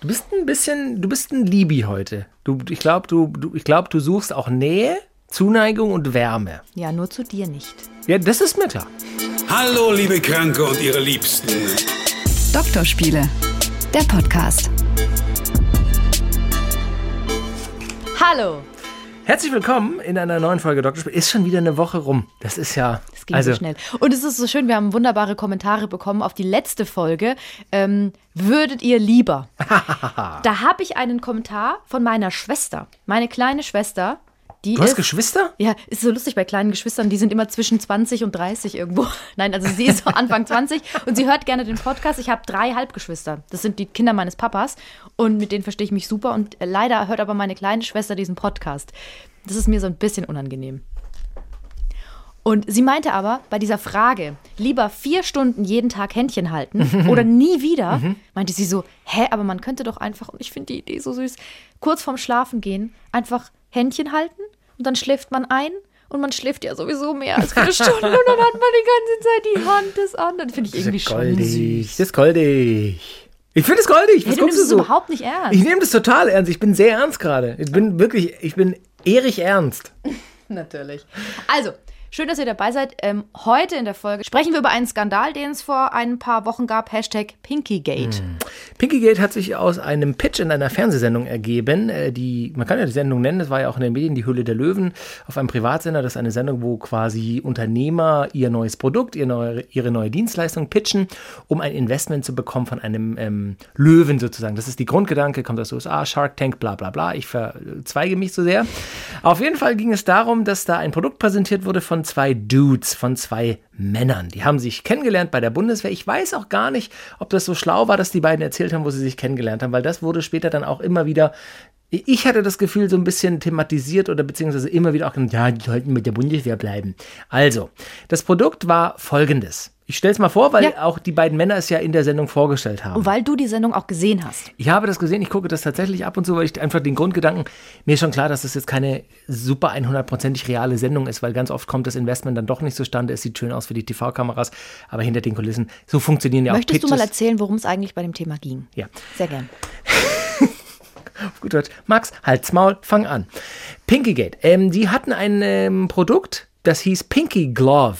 Du bist ein bisschen, du bist ein Libi heute. Du, ich glaube, du, du, ich glaub, du suchst auch Nähe, Zuneigung und Wärme. Ja, nur zu dir nicht. Ja, das ist mir klar. Hallo, liebe Kranke und ihre Liebsten. Doktorspiele, der Podcast. Hallo. Herzlich willkommen in einer neuen Folge Doktorspiel. Ist schon wieder eine Woche rum. Das ist ja. Es ging so schnell. Und es ist so schön, wir haben wunderbare Kommentare bekommen auf die letzte Folge. Ähm, würdet ihr lieber? da habe ich einen Kommentar von meiner Schwester. Meine kleine Schwester. Die Du hast ist, Geschwister? Ja, ist so lustig bei kleinen Geschwistern, die sind immer zwischen 20 und 30 irgendwo. Nein, also sie ist so Anfang 20 und sie hört gerne den Podcast. Ich habe drei Halbgeschwister. Das sind die Kinder meines Papas und mit denen verstehe ich mich super. Und leider hört aber meine kleine Schwester diesen Podcast. Das ist mir so ein bisschen unangenehm. Und sie meinte aber bei dieser Frage, lieber vier Stunden jeden Tag Händchen halten oder nie wieder, meinte sie so, hä, aber man könnte doch einfach, und ich finde die Idee so süß, kurz vorm Schlafen gehen, einfach Händchen halten und dann schläft man ein und man schläft ja sowieso mehr als vier Stunden und dann hat man die ganze Zeit die Hand des anderen. Finde ich irgendwie das ist schon goldig. süß. Das ist goldig. Ich finde es goldig. Was Hey, du nimmst du es so? überhaupt nicht ernst. Ich nehme das total ernst. Ich bin sehr ernst gerade. Ich bin wirklich, ich bin erig ernst. Natürlich. Also, schön, dass ihr dabei seid. Ähm, heute in der Folge sprechen wir über einen Skandal, den es vor ein paar Wochen gab. Hashtag Pinkygate. Pinkygate hat sich aus einem Pitch in einer Fernsehsendung ergeben. Äh, Die, man kann ja die Sendung nennen, das war ja auch in den Medien, die Hülle der Löwen, auf einem Privatsender. Das ist eine Sendung, wo quasi Unternehmer ihr neues Produkt, ihr neue, ihre neue Dienstleistung pitchen, um ein Investment zu bekommen von einem ähm, Löwen sozusagen. Das ist die Grundgedanke, kommt aus den USA, Shark Tank, bla bla bla. Ich verzweige mich so sehr. Auf jeden Fall ging es darum, dass da ein Produkt präsentiert wurde von zwei Dudes, von zwei Männern. Die haben sich kennengelernt bei der Bundeswehr. Ich weiß auch gar nicht, ob das so schlau war, dass die beiden erzählt haben, wo sie sich kennengelernt haben, weil das wurde später dann auch immer wieder. Ich hatte das Gefühl, so ein bisschen thematisiert oder beziehungsweise immer wieder auch ja, die sollten mit der Bundeswehr bleiben. Also, das Produkt war folgendes. Ich stelle es mal vor, weil Ja. auch die beiden Männer es ja in der Sendung vorgestellt haben. Und weil du die Sendung auch gesehen hast. Ich habe das gesehen, ich gucke das tatsächlich ab und zu, weil ich einfach den Grundgedanken, mir ist schon klar, dass das jetzt keine super 100%ig reale Sendung ist, weil ganz oft kommt das Investment dann doch nicht zustande. Es sieht schön aus für die TV-Kameras, aber hinter den Kulissen, so funktionieren ja Möchtest auch du Pitches. mal erzählen, worum es eigentlich bei dem Thema ging? Ja. Sehr gern. Auf gut Deutsch. Max, halt's Maul, fang an. Pinkygate. Ähm, die hatten ein ähm, Produkt, das hieß Pinky Glove.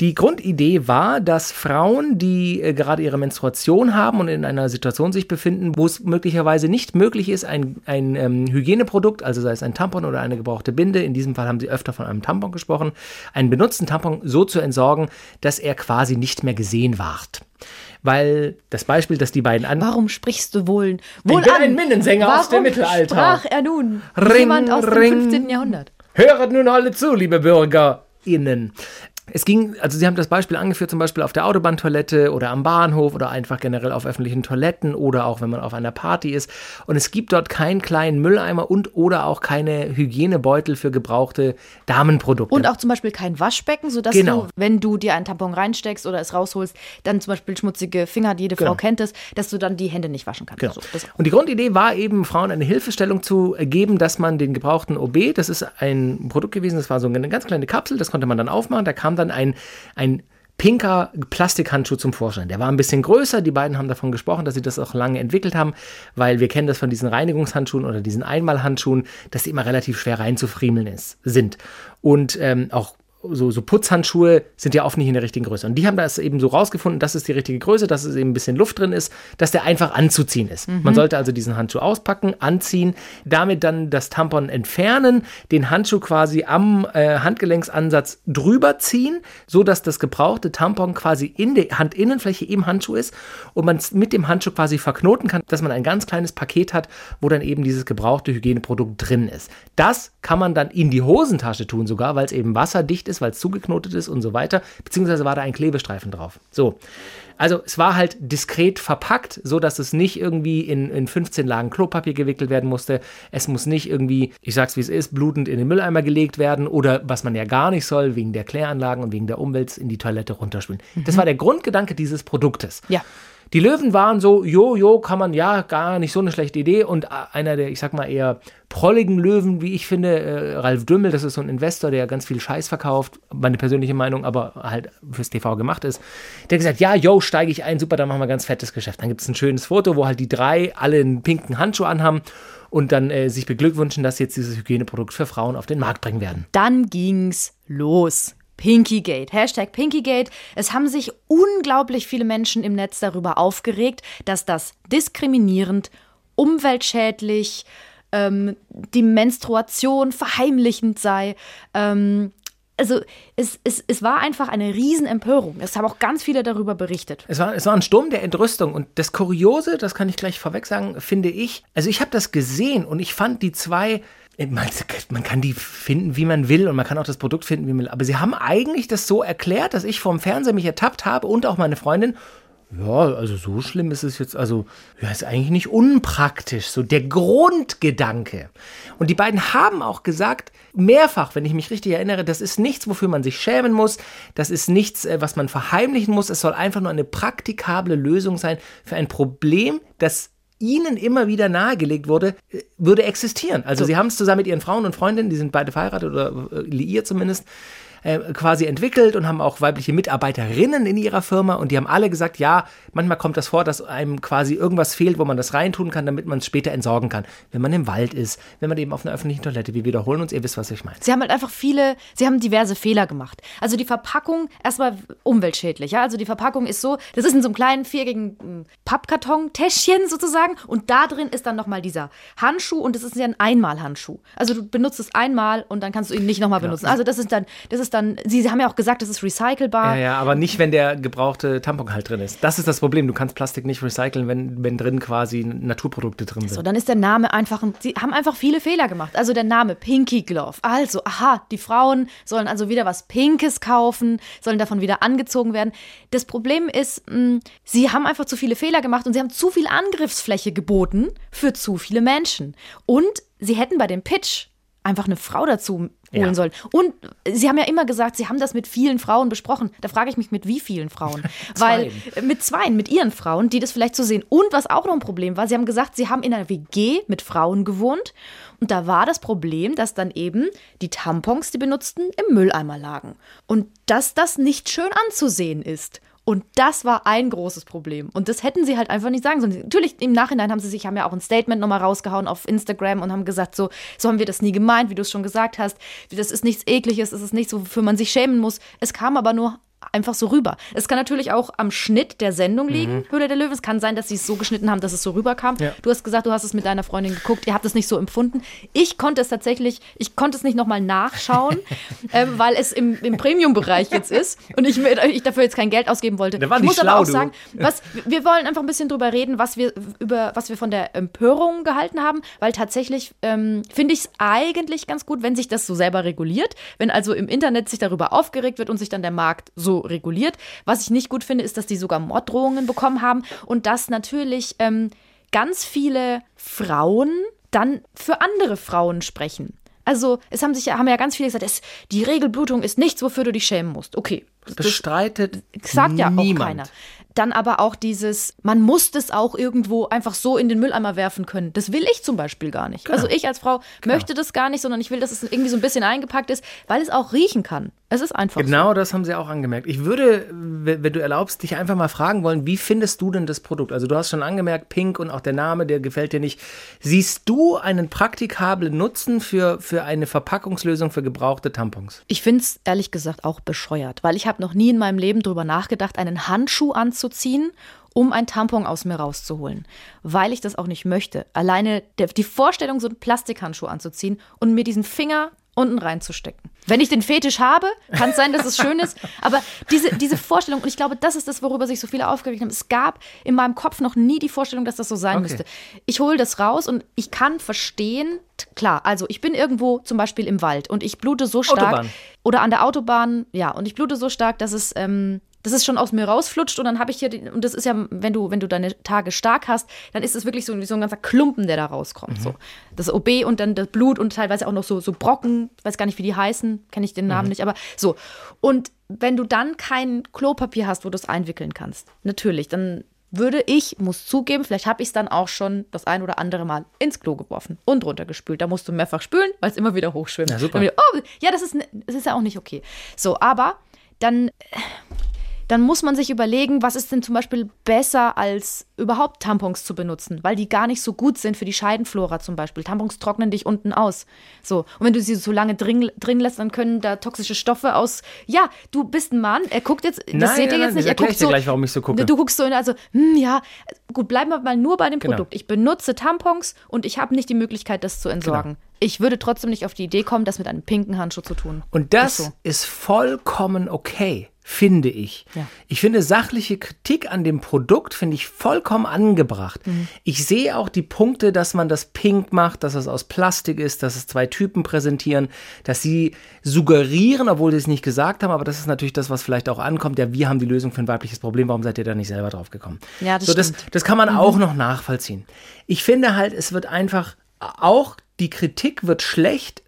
Die Grundidee war, dass Frauen, die äh, gerade ihre Menstruation haben und in einer Situation sich befinden, wo es möglicherweise nicht möglich ist, ein, ein ähm, Hygieneprodukt, also sei es ein Tampon oder eine gebrauchte Binde, in diesem Fall haben sie öfter von einem Tampon gesprochen, einen benutzten Tampon so zu entsorgen, dass er quasi nicht mehr gesehen ward. Weil das Beispiel, das die beiden an Warum sprichst du wohl, wohl bin an? ein Minnensänger aus dem Mittelalter. sprach er nun? Ring, jemand aus ring. dem 15. Jahrhundert. Höret nun alle zu, liebe BürgerInnen. Es ging, also Sie haben das Beispiel angeführt, zum Beispiel auf der Autobahntoilette oder am Bahnhof oder einfach generell auf öffentlichen Toiletten oder auch wenn man auf einer Party ist. Und es gibt dort keinen kleinen Mülleimer und oder auch keine Hygienebeutel für gebrauchte Damenprodukte. Und auch zum Beispiel kein Waschbecken, sodass Genau. du, wenn du dir einen Tampon reinsteckst oder es rausholst, dann zum Beispiel schmutzige Finger, jede Genau. Frau kennt es, dass du dann die Hände nicht waschen kannst. Genau. So, Und die Grundidee war eben, Frauen eine Hilfestellung zu geben, dass man den gebrauchten OB, das ist ein Produkt gewesen, das war so eine ganz kleine Kapsel, das konnte man dann aufmachen, da kam dann ein, ein pinker Plastikhandschuh zum Vorschein. Der war ein bisschen größer, die beiden haben davon gesprochen, dass sie das auch lange entwickelt haben, weil wir kennen das von diesen Reinigungshandschuhen oder diesen Einmalhandschuhen, dass sie immer relativ schwer reinzufriemeln ist, sind. Und ähm, auch so, so Putzhandschuhe sind ja oft nicht in der richtigen Größe. Und die haben das eben so rausgefunden, das ist die richtige Größe, dass es eben ein bisschen Luft drin ist, dass der einfach anzuziehen ist. Man sollte also diesen Handschuh auspacken, anziehen, damit dann das Tampon entfernen, den Handschuh quasi am äh, Handgelenksansatz drüber ziehen, so dass das gebrauchte Tampon quasi in der Handinnenfläche im Handschuh ist und man es mit dem Handschuh quasi verknoten kann, dass man ein ganz kleines Paket hat, wo dann eben dieses gebrauchte Hygieneprodukt drin ist. Das kann man dann in die Hosentasche tun sogar, weil es eben wasserdicht ist, weil es zugeknotet ist und so weiter, beziehungsweise war da ein Klebestreifen drauf. So. Also es war halt diskret verpackt, so dass es nicht irgendwie in, in 15 Lagen Klopapier gewickelt werden musste. Es muss nicht irgendwie, ich sag's wie es ist, blutend in den Mülleimer gelegt werden oder was man ja gar nicht soll, wegen der Kläranlagen und wegen der Umwelt in die Toilette runterspülen. Das war der Grundgedanke dieses Produktes. ja. Die Löwen waren so, jo, jo, kann man, ja, gar nicht so eine schlechte Idee. Und einer der, ich sag mal, eher prolligen Löwen, wie ich finde, äh, Ralf Dümmel, das ist so ein Investor, der ganz viel Scheiß verkauft, meine persönliche Meinung, aber halt fürs TV gemacht ist. Der hat gesagt, ja, jo, steige ich ein, super, dann machen wir ganz fettes Geschäft. Dann gibt es ein schönes Foto, wo halt die drei alle einen pinken Handschuh anhaben und dann äh, sich beglückwünschen, dass sie jetzt dieses Hygieneprodukt für Frauen auf den Markt bringen werden. Dann ging's los. Pinkygate, Hashtag Pinkygate. Es haben sich unglaublich viele Menschen im Netz darüber aufgeregt, dass das diskriminierend, umweltschädlich, ähm, die Menstruation verheimlichend sei. Ähm, also es, es, es war einfach eine Riesenempörung. Es haben auch ganz viele darüber berichtet. Es war, es war ein Sturm der Entrüstung. Und das Kuriose, das kann ich gleich vorweg sagen, finde ich, also ich habe das gesehen und ich fand die zwei man kann die finden, wie man will und man kann auch das Produkt finden, wie man will. Aber sie haben eigentlich das so erklärt, dass ich vom Fernseher mich ertappt habe und auch meine Freundin. Ja, also so schlimm ist es jetzt, also, ja, ist eigentlich nicht unpraktisch, so der Grundgedanke. Und die beiden haben auch gesagt, mehrfach, wenn ich mich richtig erinnere, das ist nichts, wofür man sich schämen muss, das ist nichts, äh, was man verheimlichen muss, es soll einfach nur eine praktikable Lösung sein für ein Problem, das ihnen immer wieder nahegelegt wurde, äh, würde existieren. Also so. sie haben es zusammen mit ihren Frauen und Freundinnen, die sind beide verheiratet oder äh, liiert zumindest, äh, quasi entwickelt und haben auch weibliche Mitarbeiterinnen in ihrer Firma und die haben alle gesagt, ja, manchmal kommt das vor, dass einem quasi irgendwas fehlt, wo man das reintun kann, damit man es später entsorgen kann. Wenn man im Wald ist, wenn man eben auf einer öffentlichen Toilette, wir wiederholen uns, ihr wisst, was ich meine. Sie haben halt einfach viele, sie haben diverse Fehler gemacht. Also die Verpackung, erstmal umweltschädlich, ja, also die Verpackung ist so, das ist in so einem kleinen viereckigen hm, Pappkarton-Täschchen sozusagen und da drin ist dann nochmal dieser Handschuh und das ist ja ein Einmalhandschuh. Also du benutzt es einmal und dann kannst du ihn nicht nochmal benutzen. Also das ist dann, das ist ist dann, Sie haben ja auch gesagt, es ist recycelbar. Ja, ja, aber nicht, wenn der gebrauchte Tampon halt drin ist. Das ist das Problem. Du kannst Plastik nicht recyceln, wenn, wenn drin quasi Naturprodukte drin sind. So, dann ist der Name einfach, Sie haben einfach viele Fehler gemacht. Also der Name Pinky Glove. Also, aha, die Frauen sollen also wieder was Pinkes kaufen, sollen davon wieder angezogen werden. Das Problem ist, mh, hm, Sie haben einfach zu viele Fehler gemacht und Sie haben zu viel Angriffsfläche geboten für zu viele Menschen. Und Sie hätten bei dem Pitch einfach eine Frau dazu holen ja. sollen. Und sie haben ja immer gesagt, sie haben das mit vielen Frauen besprochen. Da frage ich mich, mit wie vielen Frauen? Weil mit zwei, mit ihren Frauen, die das vielleicht so sehen. Und was auch noch ein Problem war, sie haben gesagt, sie haben in einer WG mit Frauen gewohnt. Und da war das Problem, dass dann eben die Tampons, die benutzten, im Mülleimer lagen. Und dass das nicht schön anzusehen ist. Und das war ein großes Problem. Und das hätten sie halt einfach nicht sagen sollen. Natürlich, im Nachhinein haben sie sich, haben ja auch ein Statement nochmal rausgehauen auf Instagram und haben gesagt, so, so haben wir das nie gemeint, wie du es schon gesagt hast. Das ist nichts Ekliges, es ist nichts, wofür man sich schämen muss. Es kam aber nur einfach so rüber. Es kann natürlich auch am Schnitt der Sendung liegen, mhm. Höhle der Löwen. Es kann sein, dass sie es so geschnitten haben, dass es so rüberkam. Ja. Du hast gesagt, du hast es mit deiner Freundin geguckt, ihr habt es nicht so empfunden. Ich konnte es tatsächlich, ich konnte es nicht nochmal nachschauen, äh, weil es im, im Premium-Bereich jetzt ist und ich, ich, dafür jetzt kein Geld ausgeben wollte. Da war ich muss schlau, aber auch sagen, was, wir wollen einfach ein bisschen drüber reden, was wir, über, was wir von der Empörung gehalten haben, weil tatsächlich ähm, finde ich es eigentlich ganz gut, wenn sich das so selber reguliert, wenn also im Internet sich darüber aufgeregt wird und sich dann der Markt so so reguliert. Was ich nicht gut finde, ist, dass die sogar Morddrohungen bekommen haben und dass natürlich ähm, ganz viele Frauen dann für andere Frauen sprechen. Also, es haben sich haben ja ganz viele gesagt, es, die Regelblutung ist nichts, wofür du dich schämen musst. Okay. Das bestreitet das sagt ja niemand. auch keiner. Dann aber auch dieses, man muss das auch irgendwo einfach so in den Mülleimer werfen können. Das will ich zum Beispiel gar nicht. Genau. Also ich als Frau genau. möchte das gar nicht, sondern ich will, dass es irgendwie so ein bisschen eingepackt ist, weil es auch riechen kann. Es ist einfach. Genau so. das haben sie auch angemerkt. Ich würde, wenn du erlaubst, dich einfach mal fragen wollen, wie findest du denn das Produkt? Also du hast schon angemerkt, Pink und auch der Name, der gefällt dir nicht. Siehst du einen praktikablen Nutzen für, für eine Verpackungslösung für gebrauchte Tampons? Ich finde es ehrlich gesagt auch bescheuert, weil ich habe noch nie in meinem Leben darüber nachgedacht, einen Handschuh anzuziehen um ein Tampon aus mir rauszuholen, weil ich das auch nicht möchte. Alleine die Vorstellung, so einen Plastikhandschuh anzuziehen und mir diesen Finger unten reinzustecken. Wenn ich den Fetisch habe, kann es sein, dass es schön ist, aber diese, diese Vorstellung, und ich glaube, das ist das, worüber sich so viele aufgeregt haben. Es gab in meinem Kopf noch nie die Vorstellung, dass das so sein okay. müsste. Ich hole das raus und ich kann verstehen, klar, also ich bin irgendwo zum Beispiel im Wald und ich blute so stark. Autobahn. Oder an der Autobahn, ja, und ich blute so stark, dass es ähm, dass es schon aus mir rausflutscht und dann habe ich hier, und das ist ja, wenn du, wenn du deine Tage stark hast, dann ist es wirklich so, so ein ganzer Klumpen, der da rauskommt. Mhm. So. Das OB und dann das Blut und teilweise auch noch so, so Brocken, weiß gar nicht, wie die heißen, kenne ich den Namen mhm. nicht, aber so. Und wenn du dann kein Klopapier hast, wo du es einwickeln kannst, natürlich, dann würde ich, muss zugeben, vielleicht habe ich es dann auch schon das ein oder andere Mal ins Klo geworfen und runtergespült. Da musst du mehrfach spülen, weil es immer wieder hochschwimmt. Ja, super. Wieder, oh, ja, das ist, das ist ja auch nicht okay. So, aber dann, dann muss man sich überlegen, was ist denn zum Beispiel besser als überhaupt Tampons zu benutzen, weil die gar nicht so gut sind für die Scheidenflora zum Beispiel. Tampons trocknen dich unten aus. So. Und wenn du sie so lange drin, drin lässt, dann können da toxische Stoffe aus. Ja, du bist ein Mann, er guckt jetzt, das Nein, seht ihr nein, jetzt nein, nicht, er guckt ich dir so. gleich, warum ich so gucke. Du guckst so in, also, hm, ja, gut, bleiben wir mal nur bei dem Genau. Produkt. Ich benutze Tampons und ich habe nicht die Möglichkeit, das zu entsorgen. Genau. Ich würde trotzdem nicht auf die Idee kommen, das mit einem pinken Handschuh zu tun. Und das Ist so. ist vollkommen okay, finde ich. Ja. Ich finde sachliche Kritik an dem Produkt finde ich vollkommen angebracht. Mhm. Ich sehe auch die Punkte, dass man das pink macht, dass es aus Plastik ist, dass es zwei Typen präsentieren, dass sie suggerieren, obwohl sie es nicht gesagt haben, aber das ist natürlich das, was vielleicht auch ankommt. Ja, wir haben die Lösung für ein weibliches Problem, warum seid ihr da nicht selber drauf gekommen? Ja, das so, das. Mhm. das kann man auch noch nachvollziehen. Ich finde halt, es wird einfach auch die Kritik wird schlecht,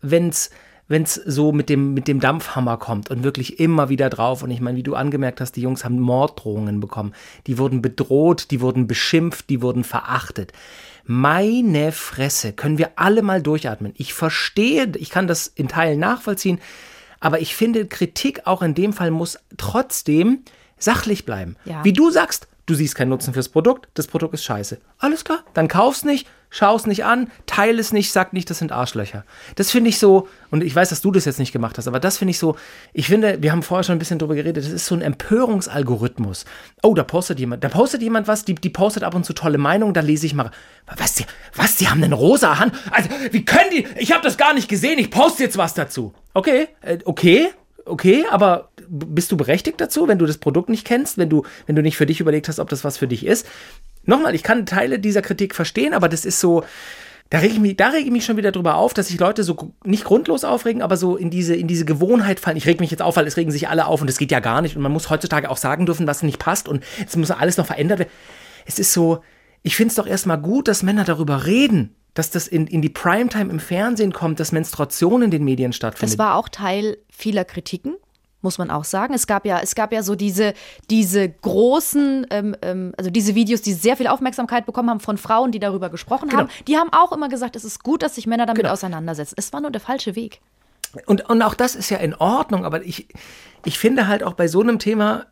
wenn's wenn's so mit dem, mit dem Dampfhammer kommt und wirklich immer wieder drauf. Und ich meine, wie du angemerkt hast, die Jungs haben Morddrohungen bekommen. Die wurden bedroht, die wurden beschimpft, die wurden verachtet. Meine Fresse, können wir alle mal durchatmen. Ich verstehe, ich kann das in Teilen nachvollziehen, aber ich finde, Kritik auch in dem Fall muss trotzdem sachlich bleiben. Ja. Wie du sagst, du siehst keinen Nutzen fürs Produkt, das Produkt ist scheiße. Alles klar, dann kauf's nicht, schau's nicht an, teile es nicht, sag nicht, das sind Arschlöcher. Das finde ich so, und ich weiß, dass du das jetzt nicht gemacht hast, aber das finde ich so, ich finde, wir haben vorher schon ein bisschen drüber geredet, das ist so ein Empörungsalgorithmus. Oh, da postet jemand, da postet jemand was, die, die postet ab und zu tolle Meinungen, da lese ich mal, was, die, was, die haben einen rosa Hand, also, wie können die, ich habe das gar nicht gesehen, ich poste jetzt was dazu. Okay, äh, okay, okay, aber bist du berechtigt dazu, wenn du das Produkt nicht kennst, wenn du, wenn du nicht für dich überlegt hast, ob das was für dich ist? Nochmal, ich kann Teile dieser Kritik verstehen, aber das ist so, da rege ich mich, da rege ich mich schon wieder drüber auf, dass sich Leute so nicht grundlos aufregen, aber so in diese, in diese Gewohnheit fallen. Ich reg mich jetzt auf, weil es regen sich alle auf und das geht ja gar nicht. Und man muss heutzutage auch sagen dürfen, was nicht passt und es muss alles noch verändert werden. Es ist so, ich finde es doch erstmal gut, dass Männer darüber reden, dass das in, in die Primetime im Fernsehen kommt, dass Menstruation in den Medien stattfindet. Das war auch Teil vieler Kritiken, muss man auch sagen. Es gab ja, es gab ja so diese, diese großen, ähm, ähm, also diese Videos, die sehr viel Aufmerksamkeit bekommen haben von Frauen, die darüber gesprochen haben. Die haben auch immer gesagt, es ist gut, dass sich Männer damit Genau. auseinandersetzen. Es war nur der falsche Weg. Und, und auch das ist ja in Ordnung, aber ich, ich finde halt auch bei so einem Thema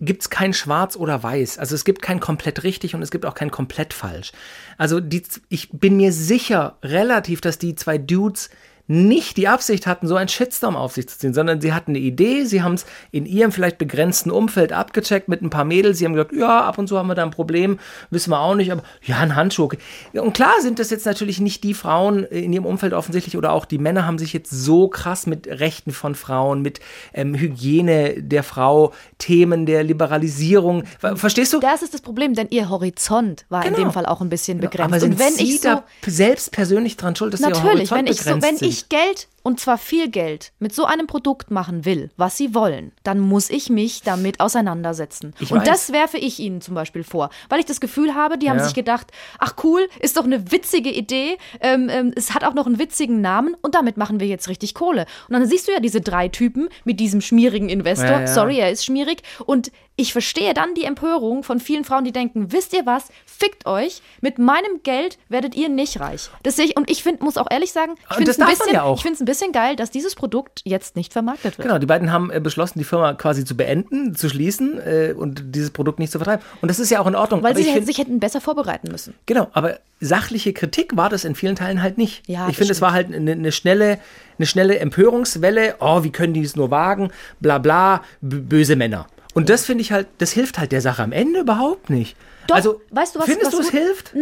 gibt es kein Schwarz oder Weiß. Also es gibt kein komplett richtig und es gibt auch kein komplett falsch. Also die, ich bin mir sicher relativ, dass die zwei Dudes nicht die Absicht hatten, so einen Shitstorm auf sich zu ziehen, sondern sie hatten eine Idee, sie haben es in ihrem vielleicht begrenzten Umfeld abgecheckt mit ein paar Mädels, sie haben gesagt, ja, ab und zu haben wir da ein Problem, wissen wir auch nicht, aber ja, ein Handschuh. okay. Und klar sind das jetzt natürlich nicht die Frauen in ihrem Umfeld offensichtlich oder auch die Männer haben sich jetzt so krass mit Rechten von Frauen, mit ähm, Hygiene der Frau, Themen der Liberalisierung, Ver- verstehst du? Das ist das Problem, denn ihr Horizont war in Genau. dem Fall auch ein bisschen begrenzt. aber sind Und wenn Sie ich so, da selbst persönlich dran schuld, dass Sie Natürlich, Horizont wenn ich, so, begrenzt wenn sind? ich Geld, und zwar viel Geld, mit so einem Produkt machen will, was sie wollen, dann muss ich mich damit auseinandersetzen. Ich und weiß. das werfe ich ihnen zum Beispiel vor, weil ich das Gefühl habe, die haben Ja. sich gedacht, ach cool, ist doch eine witzige Idee, ähm, ähm, es hat auch noch einen witzigen Namen und damit machen wir jetzt richtig Kohle. Und dann siehst du ja diese drei Typen mit diesem schmierigen Investor, Ja, ja. sorry, er ist schmierig, und ich verstehe dann die Empörung von vielen Frauen, die denken, wisst ihr was, fickt euch, mit meinem Geld werdet ihr nicht reich. Das sehe ich, und ich find, muss auch ehrlich sagen, ich finde es ein, bisschen- ja auch. ich find's ein bisschen geil, dass dieses Produkt jetzt nicht vermarktet wird. Genau, die beiden haben äh, beschlossen, die Firma quasi zu beenden, zu schließen äh, und dieses Produkt nicht zu vertreiben. Und das ist ja auch in Ordnung. Weil aber sie hätten- sich hätten besser vorbereiten müssen. Genau, aber sachliche Kritik war das in vielen Teilen halt nicht. Ja, ich finde, es war halt eine, eine schnelle, eine schnelle Empörungswelle. Oh, wie können die es nur wagen? Bla bla, böse Männer. Und das finde ich halt, das hilft halt der Sache am Ende überhaupt nicht. Doch, also, weißt du, was- findest was du, es hilft?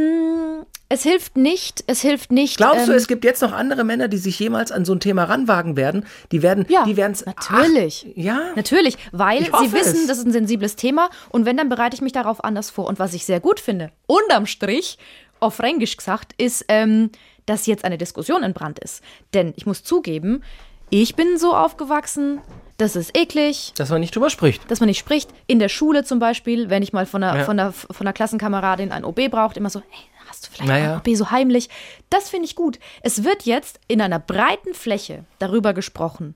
Es hilft nicht, es hilft nicht. Glaubst du, ähm, es gibt jetzt noch andere Männer, die sich jemals an so ein Thema ranwagen werden? Die werden, Ja, die werden es. natürlich. Ja. Natürlich, weil sie wissen, es. das ist ein sensibles Thema und wenn, dann bereite ich mich darauf anders vor. Und was ich sehr gut finde, unterm Strich, auf Fränkisch gesagt, ist, ähm, dass jetzt eine Diskussion entbrannt ist. Denn ich muss zugeben, ich bin so aufgewachsen, das ist eklig, Dass man nicht drüber spricht. dass man nicht spricht. In der Schule zum Beispiel, wenn ich mal von einer, Ja. von einer, von einer Klassenkameradin ein OB braucht, immer so, hey, hast du vielleicht Naja. ein OB so heimlich? Das finde ich gut. Es wird jetzt in einer breiten Fläche darüber gesprochen.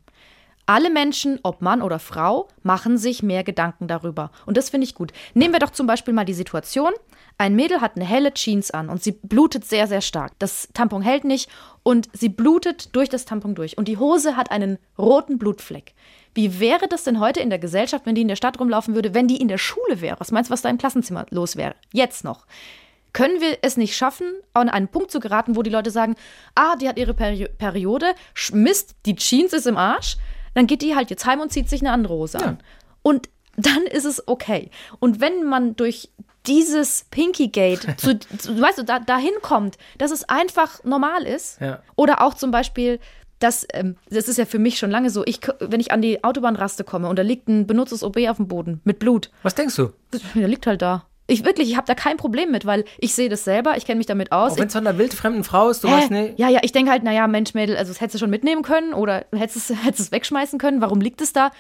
Alle Menschen, ob Mann oder Frau, machen sich mehr Gedanken darüber. Und das finde ich gut. Nehmen wir doch zum Beispiel mal die Situation, ein Mädel hat eine helle Jeans an und sie blutet sehr, sehr stark. Das Tampon hält nicht und sie blutet durch das Tampon durch. Und die Hose hat einen roten Blutfleck. Wie wäre das denn heute in der Gesellschaft, wenn die in der Stadt rumlaufen würde, wenn die in der Schule wäre? Was meinst du, was da im Klassenzimmer los wäre? Jetzt noch. Können wir es nicht schaffen, an einen Punkt zu geraten, wo die Leute sagen, ah, die hat ihre Peri Periode, sch- Mist, die Jeans ist im Arsch, dann geht die halt jetzt heim und zieht sich eine andere Hose an. Und dann ist es okay. Und wenn man durch dieses Pinky-Gate, zu, zu, weißt du, da, dahin kommt, dass es einfach normal ist. Ja. Oder auch zum Beispiel, dass, ähm, das ist ja für mich schon lange so, ich, wenn ich an die Autobahnraste komme und da liegt ein benutztes OB auf dem Boden mit Blut, Was denkst du? der liegt halt da. Ich wirklich, ich habe da kein Problem mit, weil ich sehe das selber, ich kenne mich damit aus. Auch wenn es von einer wildfremden Frau ist, du weißt, ne? Ja, ja, ich denke halt, naja, Mensch, Mädel, also das hättest du schon mitnehmen können oder hättest es, hättest es wegschmeißen können. Warum liegt es da?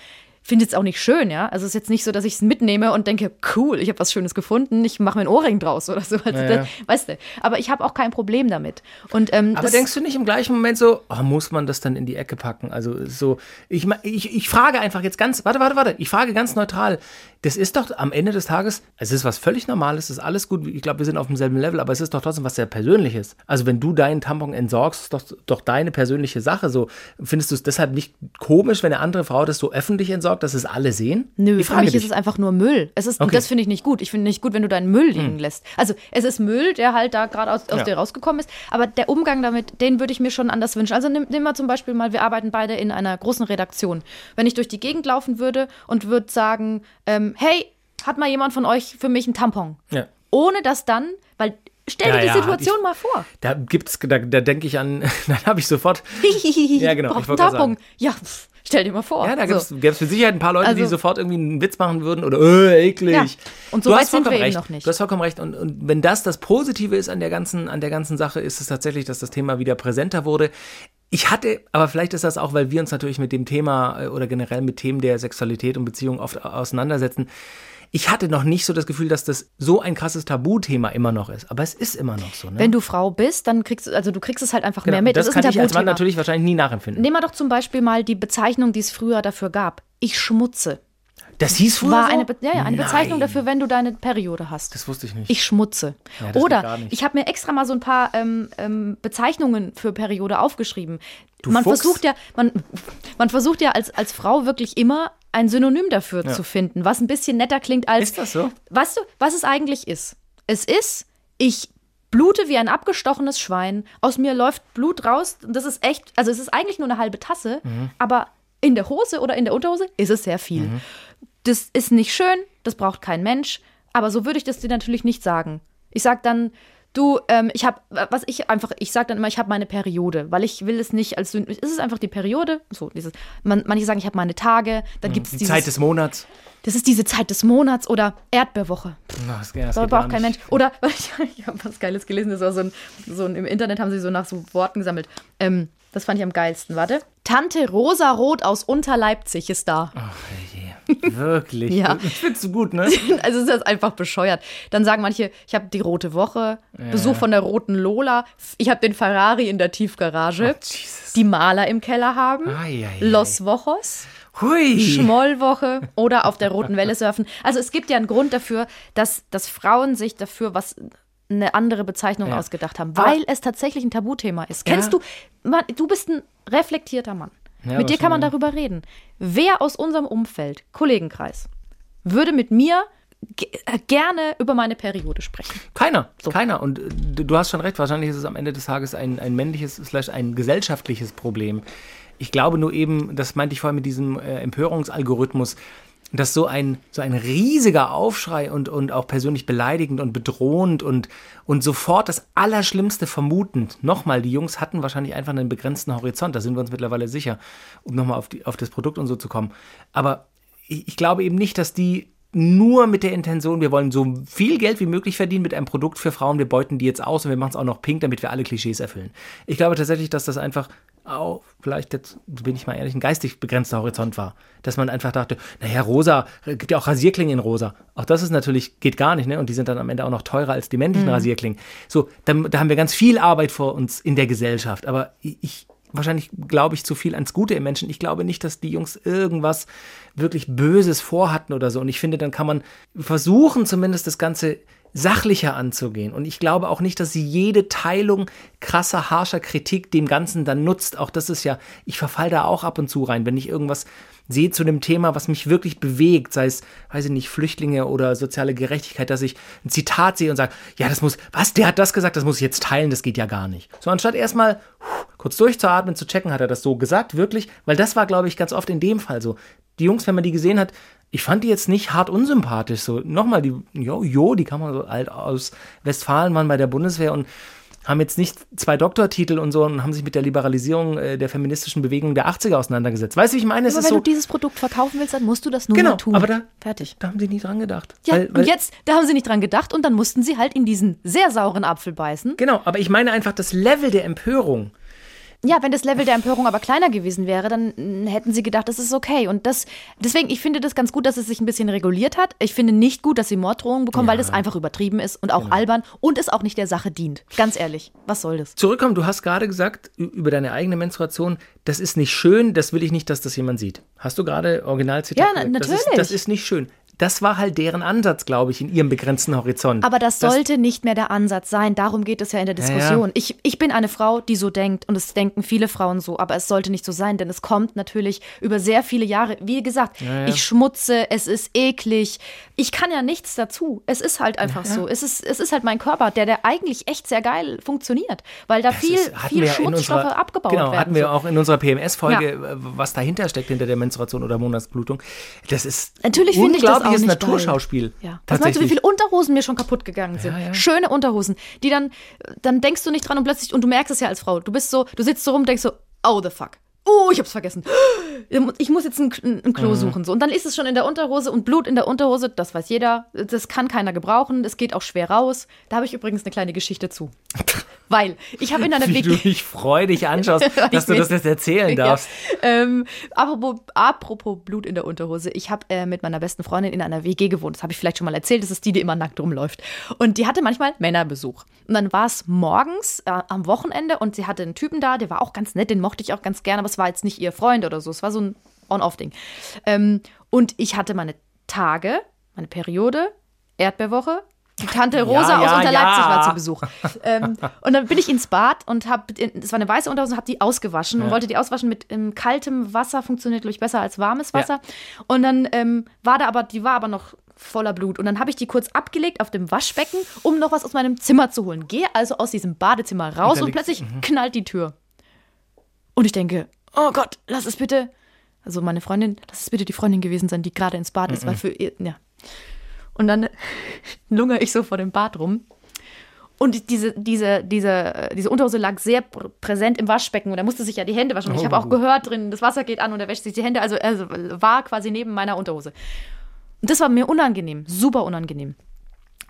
Finde es auch nicht schön, ja. Also es ist jetzt nicht so, dass ich es mitnehme und denke, cool, ich habe was Schönes gefunden, ich mache mir einen Ohrring draus oder so. Also, Ja, das, weißt du, aber ich habe auch kein Problem damit. Und, ähm, Aber denkst du nicht im gleichen Moment so, oh, muss man das dann in die Ecke packen? Also so, ich, ich, ich frage einfach jetzt ganz, warte, warte, warte, ich frage ganz neutral. Das ist doch am Ende des Tages, es ist was völlig Normales, es ist alles gut, ich glaube, wir sind auf demselben Level, aber es ist doch trotzdem was sehr Persönliches. Also wenn du deinen Tampon entsorgst, ist doch, doch deine persönliche Sache. So, findest du es deshalb nicht komisch, wenn eine andere Frau das so öffentlich entsorgt, dass es alle sehen? Nö, ich für mich dich. ist es einfach nur Müll. Es ist, Okay. Und das finde ich nicht gut. Ich finde nicht gut, wenn du deinen Müll liegen lässt. Also es ist Müll, der halt da gerade aus, aus Ja. dir rausgekommen ist. Aber der Umgang damit, den würde ich mir schon anders wünschen. Also nimm, nimm mal zum Beispiel mal, wir arbeiten beide in einer großen Redaktion. Wenn ich durch die Gegend laufen würde und würde sagen, ähm, hey, hat mal jemand von euch für mich einen Tampon? Ja. Ohne dass dann, weil stell Ja, dir die ja, Situation ich- mal vor. Da gibt's, da, da denke ich an, dann habe ich sofort, ja, genau, ich einen Tampon. Ja, pff, stell dir mal vor. Ja, da So. gäbe es mit Sicherheit ein paar Leute, die Also- sofort irgendwie einen Witz machen würden oder äh, eklig. Ja, und so du weit sind wir vollkommen eben recht. noch nicht. Du hast vollkommen recht. Und, und wenn das das Positive ist an der ganzen, an der ganzen Sache, ist es tatsächlich, dass das Thema wieder präsenter wurde. Ich hatte, aber vielleicht ist das auch, weil wir uns natürlich mit dem Thema äh, oder generell mit Themen der Sexualität und Beziehung oft auseinandersetzen. Ich hatte noch nicht so das Gefühl, dass das so ein krasses Tabuthema immer noch ist. Aber es ist immer noch so. Ne? Wenn du Frau bist, dann kriegst du, also du kriegst es halt einfach Genau. mehr mit. Das, ist kann ich als Mann natürlich wahrscheinlich nie nachempfinden. Nehmen wir doch zum Beispiel mal die Bezeichnung, die es früher dafür gab. Ich schmutze. Das hieß früher War so? eine, Be ja, ja, eine Bezeichnung dafür, wenn du deine Periode hast. Das wusste ich nicht. Ich schmutze. Ja, das Oder ich habe mir extra mal so ein paar ähm, ähm, Bezeichnungen für Periode aufgeschrieben. Du man Fuchs. versucht ja, man, man versucht ja als, als Frau wirklich immer ein Synonym dafür zu finden, was ein bisschen netter klingt als. Ist das so? Weißt du, was es eigentlich ist? Es ist, ich blute wie ein abgestochenes Schwein, aus mir läuft Blut raus. Und das ist echt, also es ist eigentlich nur eine halbe Tasse, Mhm. aber in der Hose oder in der Unterhose ist es sehr viel. Mhm. Das ist nicht schön, das braucht kein Mensch, aber so würde ich das dir natürlich nicht sagen. Ich sag dann, du, ähm, ich habe, was ich einfach, ich sag dann immer, ich habe meine Periode, weil ich will es nicht als, Syn- es ist einfach die Periode, so dieses, man, manche sagen, ich habe meine Tage, dann gibt es Die dieses, Zeit des Monats. das ist diese Zeit des Monats oder Erdbeerwoche. Das, das Da braucht kein. Mensch. Oder ich, ich habe was Geiles gelesen, das war so ein, so ein, im Internet haben sie so nach so Worten gesammelt. Ähm, das fand ich am geilsten. Warte. Tante Rosarot aus Unterleipzig ist da. Wirklich? Ja. Ich find's so gut, ne? Also ist das einfach bescheuert. Dann sagen manche, ich habe die rote Woche, Besuch von der roten Lola, ich habe den Ferrari in der Tiefgarage, Jesus. die Maler im Keller haben, Ai, ai, ai. Los Wochos. Hui. Schmollwoche oder auf der roten Welle surfen. Also es gibt ja einen Grund dafür, dass, dass Frauen sich dafür was eine andere Bezeichnung Ja. ausgedacht haben, Aber- weil es tatsächlich ein Tabuthema ist. Kennst Ja. du, man, du bist ein reflektierter Mann. Ja, mit dir kann man darüber reden. Wer aus unserem Umfeld, Kollegenkreis, würde mit mir äh, gerne über meine Periode sprechen? Keiner, keiner. Und äh, du du hast schon recht, wahrscheinlich ist es am Ende des Tages ein, ein männliches, slash ein gesellschaftliches Problem. Ich glaube nur eben, das meinte ich vorhin mit diesem äh, Empörungsalgorithmus, dass so ein, so ein riesiger Aufschrei und, und auch persönlich beleidigend und bedrohend und, und sofort das Allerschlimmste vermutend. Nochmal, die Jungs hatten wahrscheinlich einfach einen begrenzten Horizont, da sind wir uns mittlerweile sicher, um nochmal auf, die- auf das Produkt und so zu kommen. Aber ich, ich glaube eben nicht, dass die nur mit der Intention, wir wollen so viel Geld wie möglich verdienen mit einem Produkt für Frauen, wir beuten die jetzt aus und wir machen es auch noch pink, damit wir alle Klischees erfüllen. Ich glaube tatsächlich, dass das einfach auch, vielleicht jetzt bin ich mal ehrlich, ein geistig begrenzter Horizont war. Dass man einfach dachte, naja, rosa, gibt ja auch Rasierklingen in rosa. Auch das ist natürlich, geht gar nicht, ne? Und die sind dann am Ende auch noch teurer als die männlichen Rasierklingen. So, dann, da haben wir ganz viel Arbeit vor uns in der Gesellschaft. Aber ich, wahrscheinlich glaube ich zu viel ans Gute im Menschen. Ich glaube nicht, dass die Jungs irgendwas wirklich Böses vorhatten oder so. Und ich finde, dann kann man versuchen, zumindest das Ganze sachlicher anzugehen. Und ich glaube auch nicht, dass sie jede Teilung krasser, harscher Kritik dem Ganzen dann nutzt. Auch das ist ja, ich verfall da auch ab und zu rein, wenn ich irgendwas sehe zu dem Thema, was mich wirklich bewegt, sei es, weiß ich nicht, Flüchtlinge oder soziale Gerechtigkeit, dass ich ein Zitat sehe und sage, ja, das muss, was, der hat das gesagt, das muss ich jetzt teilen, das geht ja gar nicht. So, anstatt erstmal kurz durchzuatmen, zu checken, hat er das so gesagt, wirklich, weil das war, glaube ich, ganz oft in dem Fall so. Die Jungs, wenn man die gesehen hat, ich fand die jetzt nicht hart unsympathisch. So, nochmal, die, jo, jo, die kann man so alt aus Westfalen waren bei der Bundeswehr und haben jetzt nicht zwei Doktortitel und so und haben sich mit der Liberalisierung äh, der feministischen Bewegung der 80er auseinandergesetzt. Weißt du, wie ich meine? Es Aber ist wenn so, du dieses Produkt verkaufen willst, dann musst du das nur Genau, tun. aber da- Fertig. da haben sie nie dran gedacht. Ja, Weil- weil- und jetzt, da haben sie nicht dran gedacht und dann mussten sie halt in diesen sehr sauren Apfel beißen. Genau, aber ich meine einfach das Level der Empörung. Ja, wenn das Level der Empörung aber kleiner gewesen wäre, dann hätten sie gedacht, das ist okay. Und das, deswegen, ich finde das ganz gut, dass es sich ein bisschen reguliert hat. Ich finde nicht gut, dass sie Morddrohungen bekommen, weil das einfach übertrieben ist und auch Genau. albern und es auch nicht der Sache dient. Ganz ehrlich, was soll das? Zurückkommen, du hast gerade gesagt über deine eigene Menstruation, das ist nicht schön, das will ich nicht, dass das jemand sieht. Hast du gerade Originalzitat Ja, na- gesagt? Das ist, natürlich. das ist nicht schön. Das war halt deren Ansatz, glaube ich, in ihrem begrenzten Horizont. Aber das sollte nicht mehr der Ansatz sein. Darum geht es ja in der Ja, ja. Diskussion. Ich, ich bin eine Frau, die so denkt und es denken viele Frauen so, aber es sollte nicht so sein, denn es kommt natürlich über sehr viele Jahre. Wie gesagt, ich schmutze, es ist eklig. Ich kann ja nichts dazu. Es ist halt einfach so. Es ist, es ist halt mein Körper, der, der eigentlich echt sehr geil funktioniert, weil da viel, Das ist- viel ja in Schmutzstoffe unserer- abgebaut genau, werden. hatten wir so. auch in unserer PMS-Folge, äh, was dahinter steckt hinter der Menstruation oder Monatsblutung. Das ist Natürlich finde ich das geil. Naturschauspiel. Ja. Was meinst du, wie viele Unterhosen mir schon kaputt gegangen sind? Ja, ja. Schöne Unterhosen, die dann, dann denkst du nicht dran und plötzlich, und du merkst es ja als Frau, du bist so, du sitzt so rum und denkst so, oh the fuck. Oh, ich hab's vergessen. Ich muss jetzt ein, ein Mhm. Klo suchen. So. Und dann ist es schon in der Unterhose und Blut in der Unterhose, das weiß jeder. Das kann keiner gebrauchen. Es geht auch schwer raus. Da habe ich übrigens eine kleine Geschichte zu. Weil ich habe in einer Wie du WG. mich freudig anschaust, dass du das jetzt erzählen Ja. darfst. Ähm, apropos, apropos Blut in der Unterhose. Ich habe äh, mit meiner besten Freundin in einer WG gewohnt. Das habe ich vielleicht schon mal erzählt. Das ist die, die immer nackt rumläuft. Und die hatte manchmal Männerbesuch. Und dann war es morgens äh, am Wochenende und sie hatte einen Typen da, der war auch ganz nett, den mochte ich auch ganz gerne, aber es war jetzt nicht ihr Freund oder so. Es war so ein On-Off-Ding. Ähm, und ich hatte meine Tage, meine Periode, Erdbeerwoche. Die Tante Rosa Ja, aus ja, Unterleipzig ja. war zu Besuch. ähm, und dann bin ich ins Bad und habe, es war eine weiße Unterhose, habe die ausgewaschen und wollte die auswaschen mit ähm, kaltem Wasser, funktioniert glaube ich besser als warmes Wasser. Und dann ähm, war da aber, die war aber noch voller Blut. Und dann habe ich die kurz abgelegt auf dem Waschbecken, um noch was aus meinem Zimmer zu holen. Gehe also aus diesem Badezimmer raus und, liegt's- plötzlich knallt die Tür. Und ich denke, oh Gott, lass es bitte. Also meine Freundin, lass es bitte die Freundin gewesen sein, die gerade ins Bad ist, weil für ihr, ja. Und dann lungere ich so vor dem Bad rum. Und diese, diese, diese, diese Unterhose lag sehr pr- präsent im Waschbecken und er musste sich ja die Hände waschen. Und ich habe auch gehört drin, das Wasser geht an und er wäscht sich die Hände. Also er war quasi neben meiner Unterhose. Und das war mir unangenehm, super unangenehm.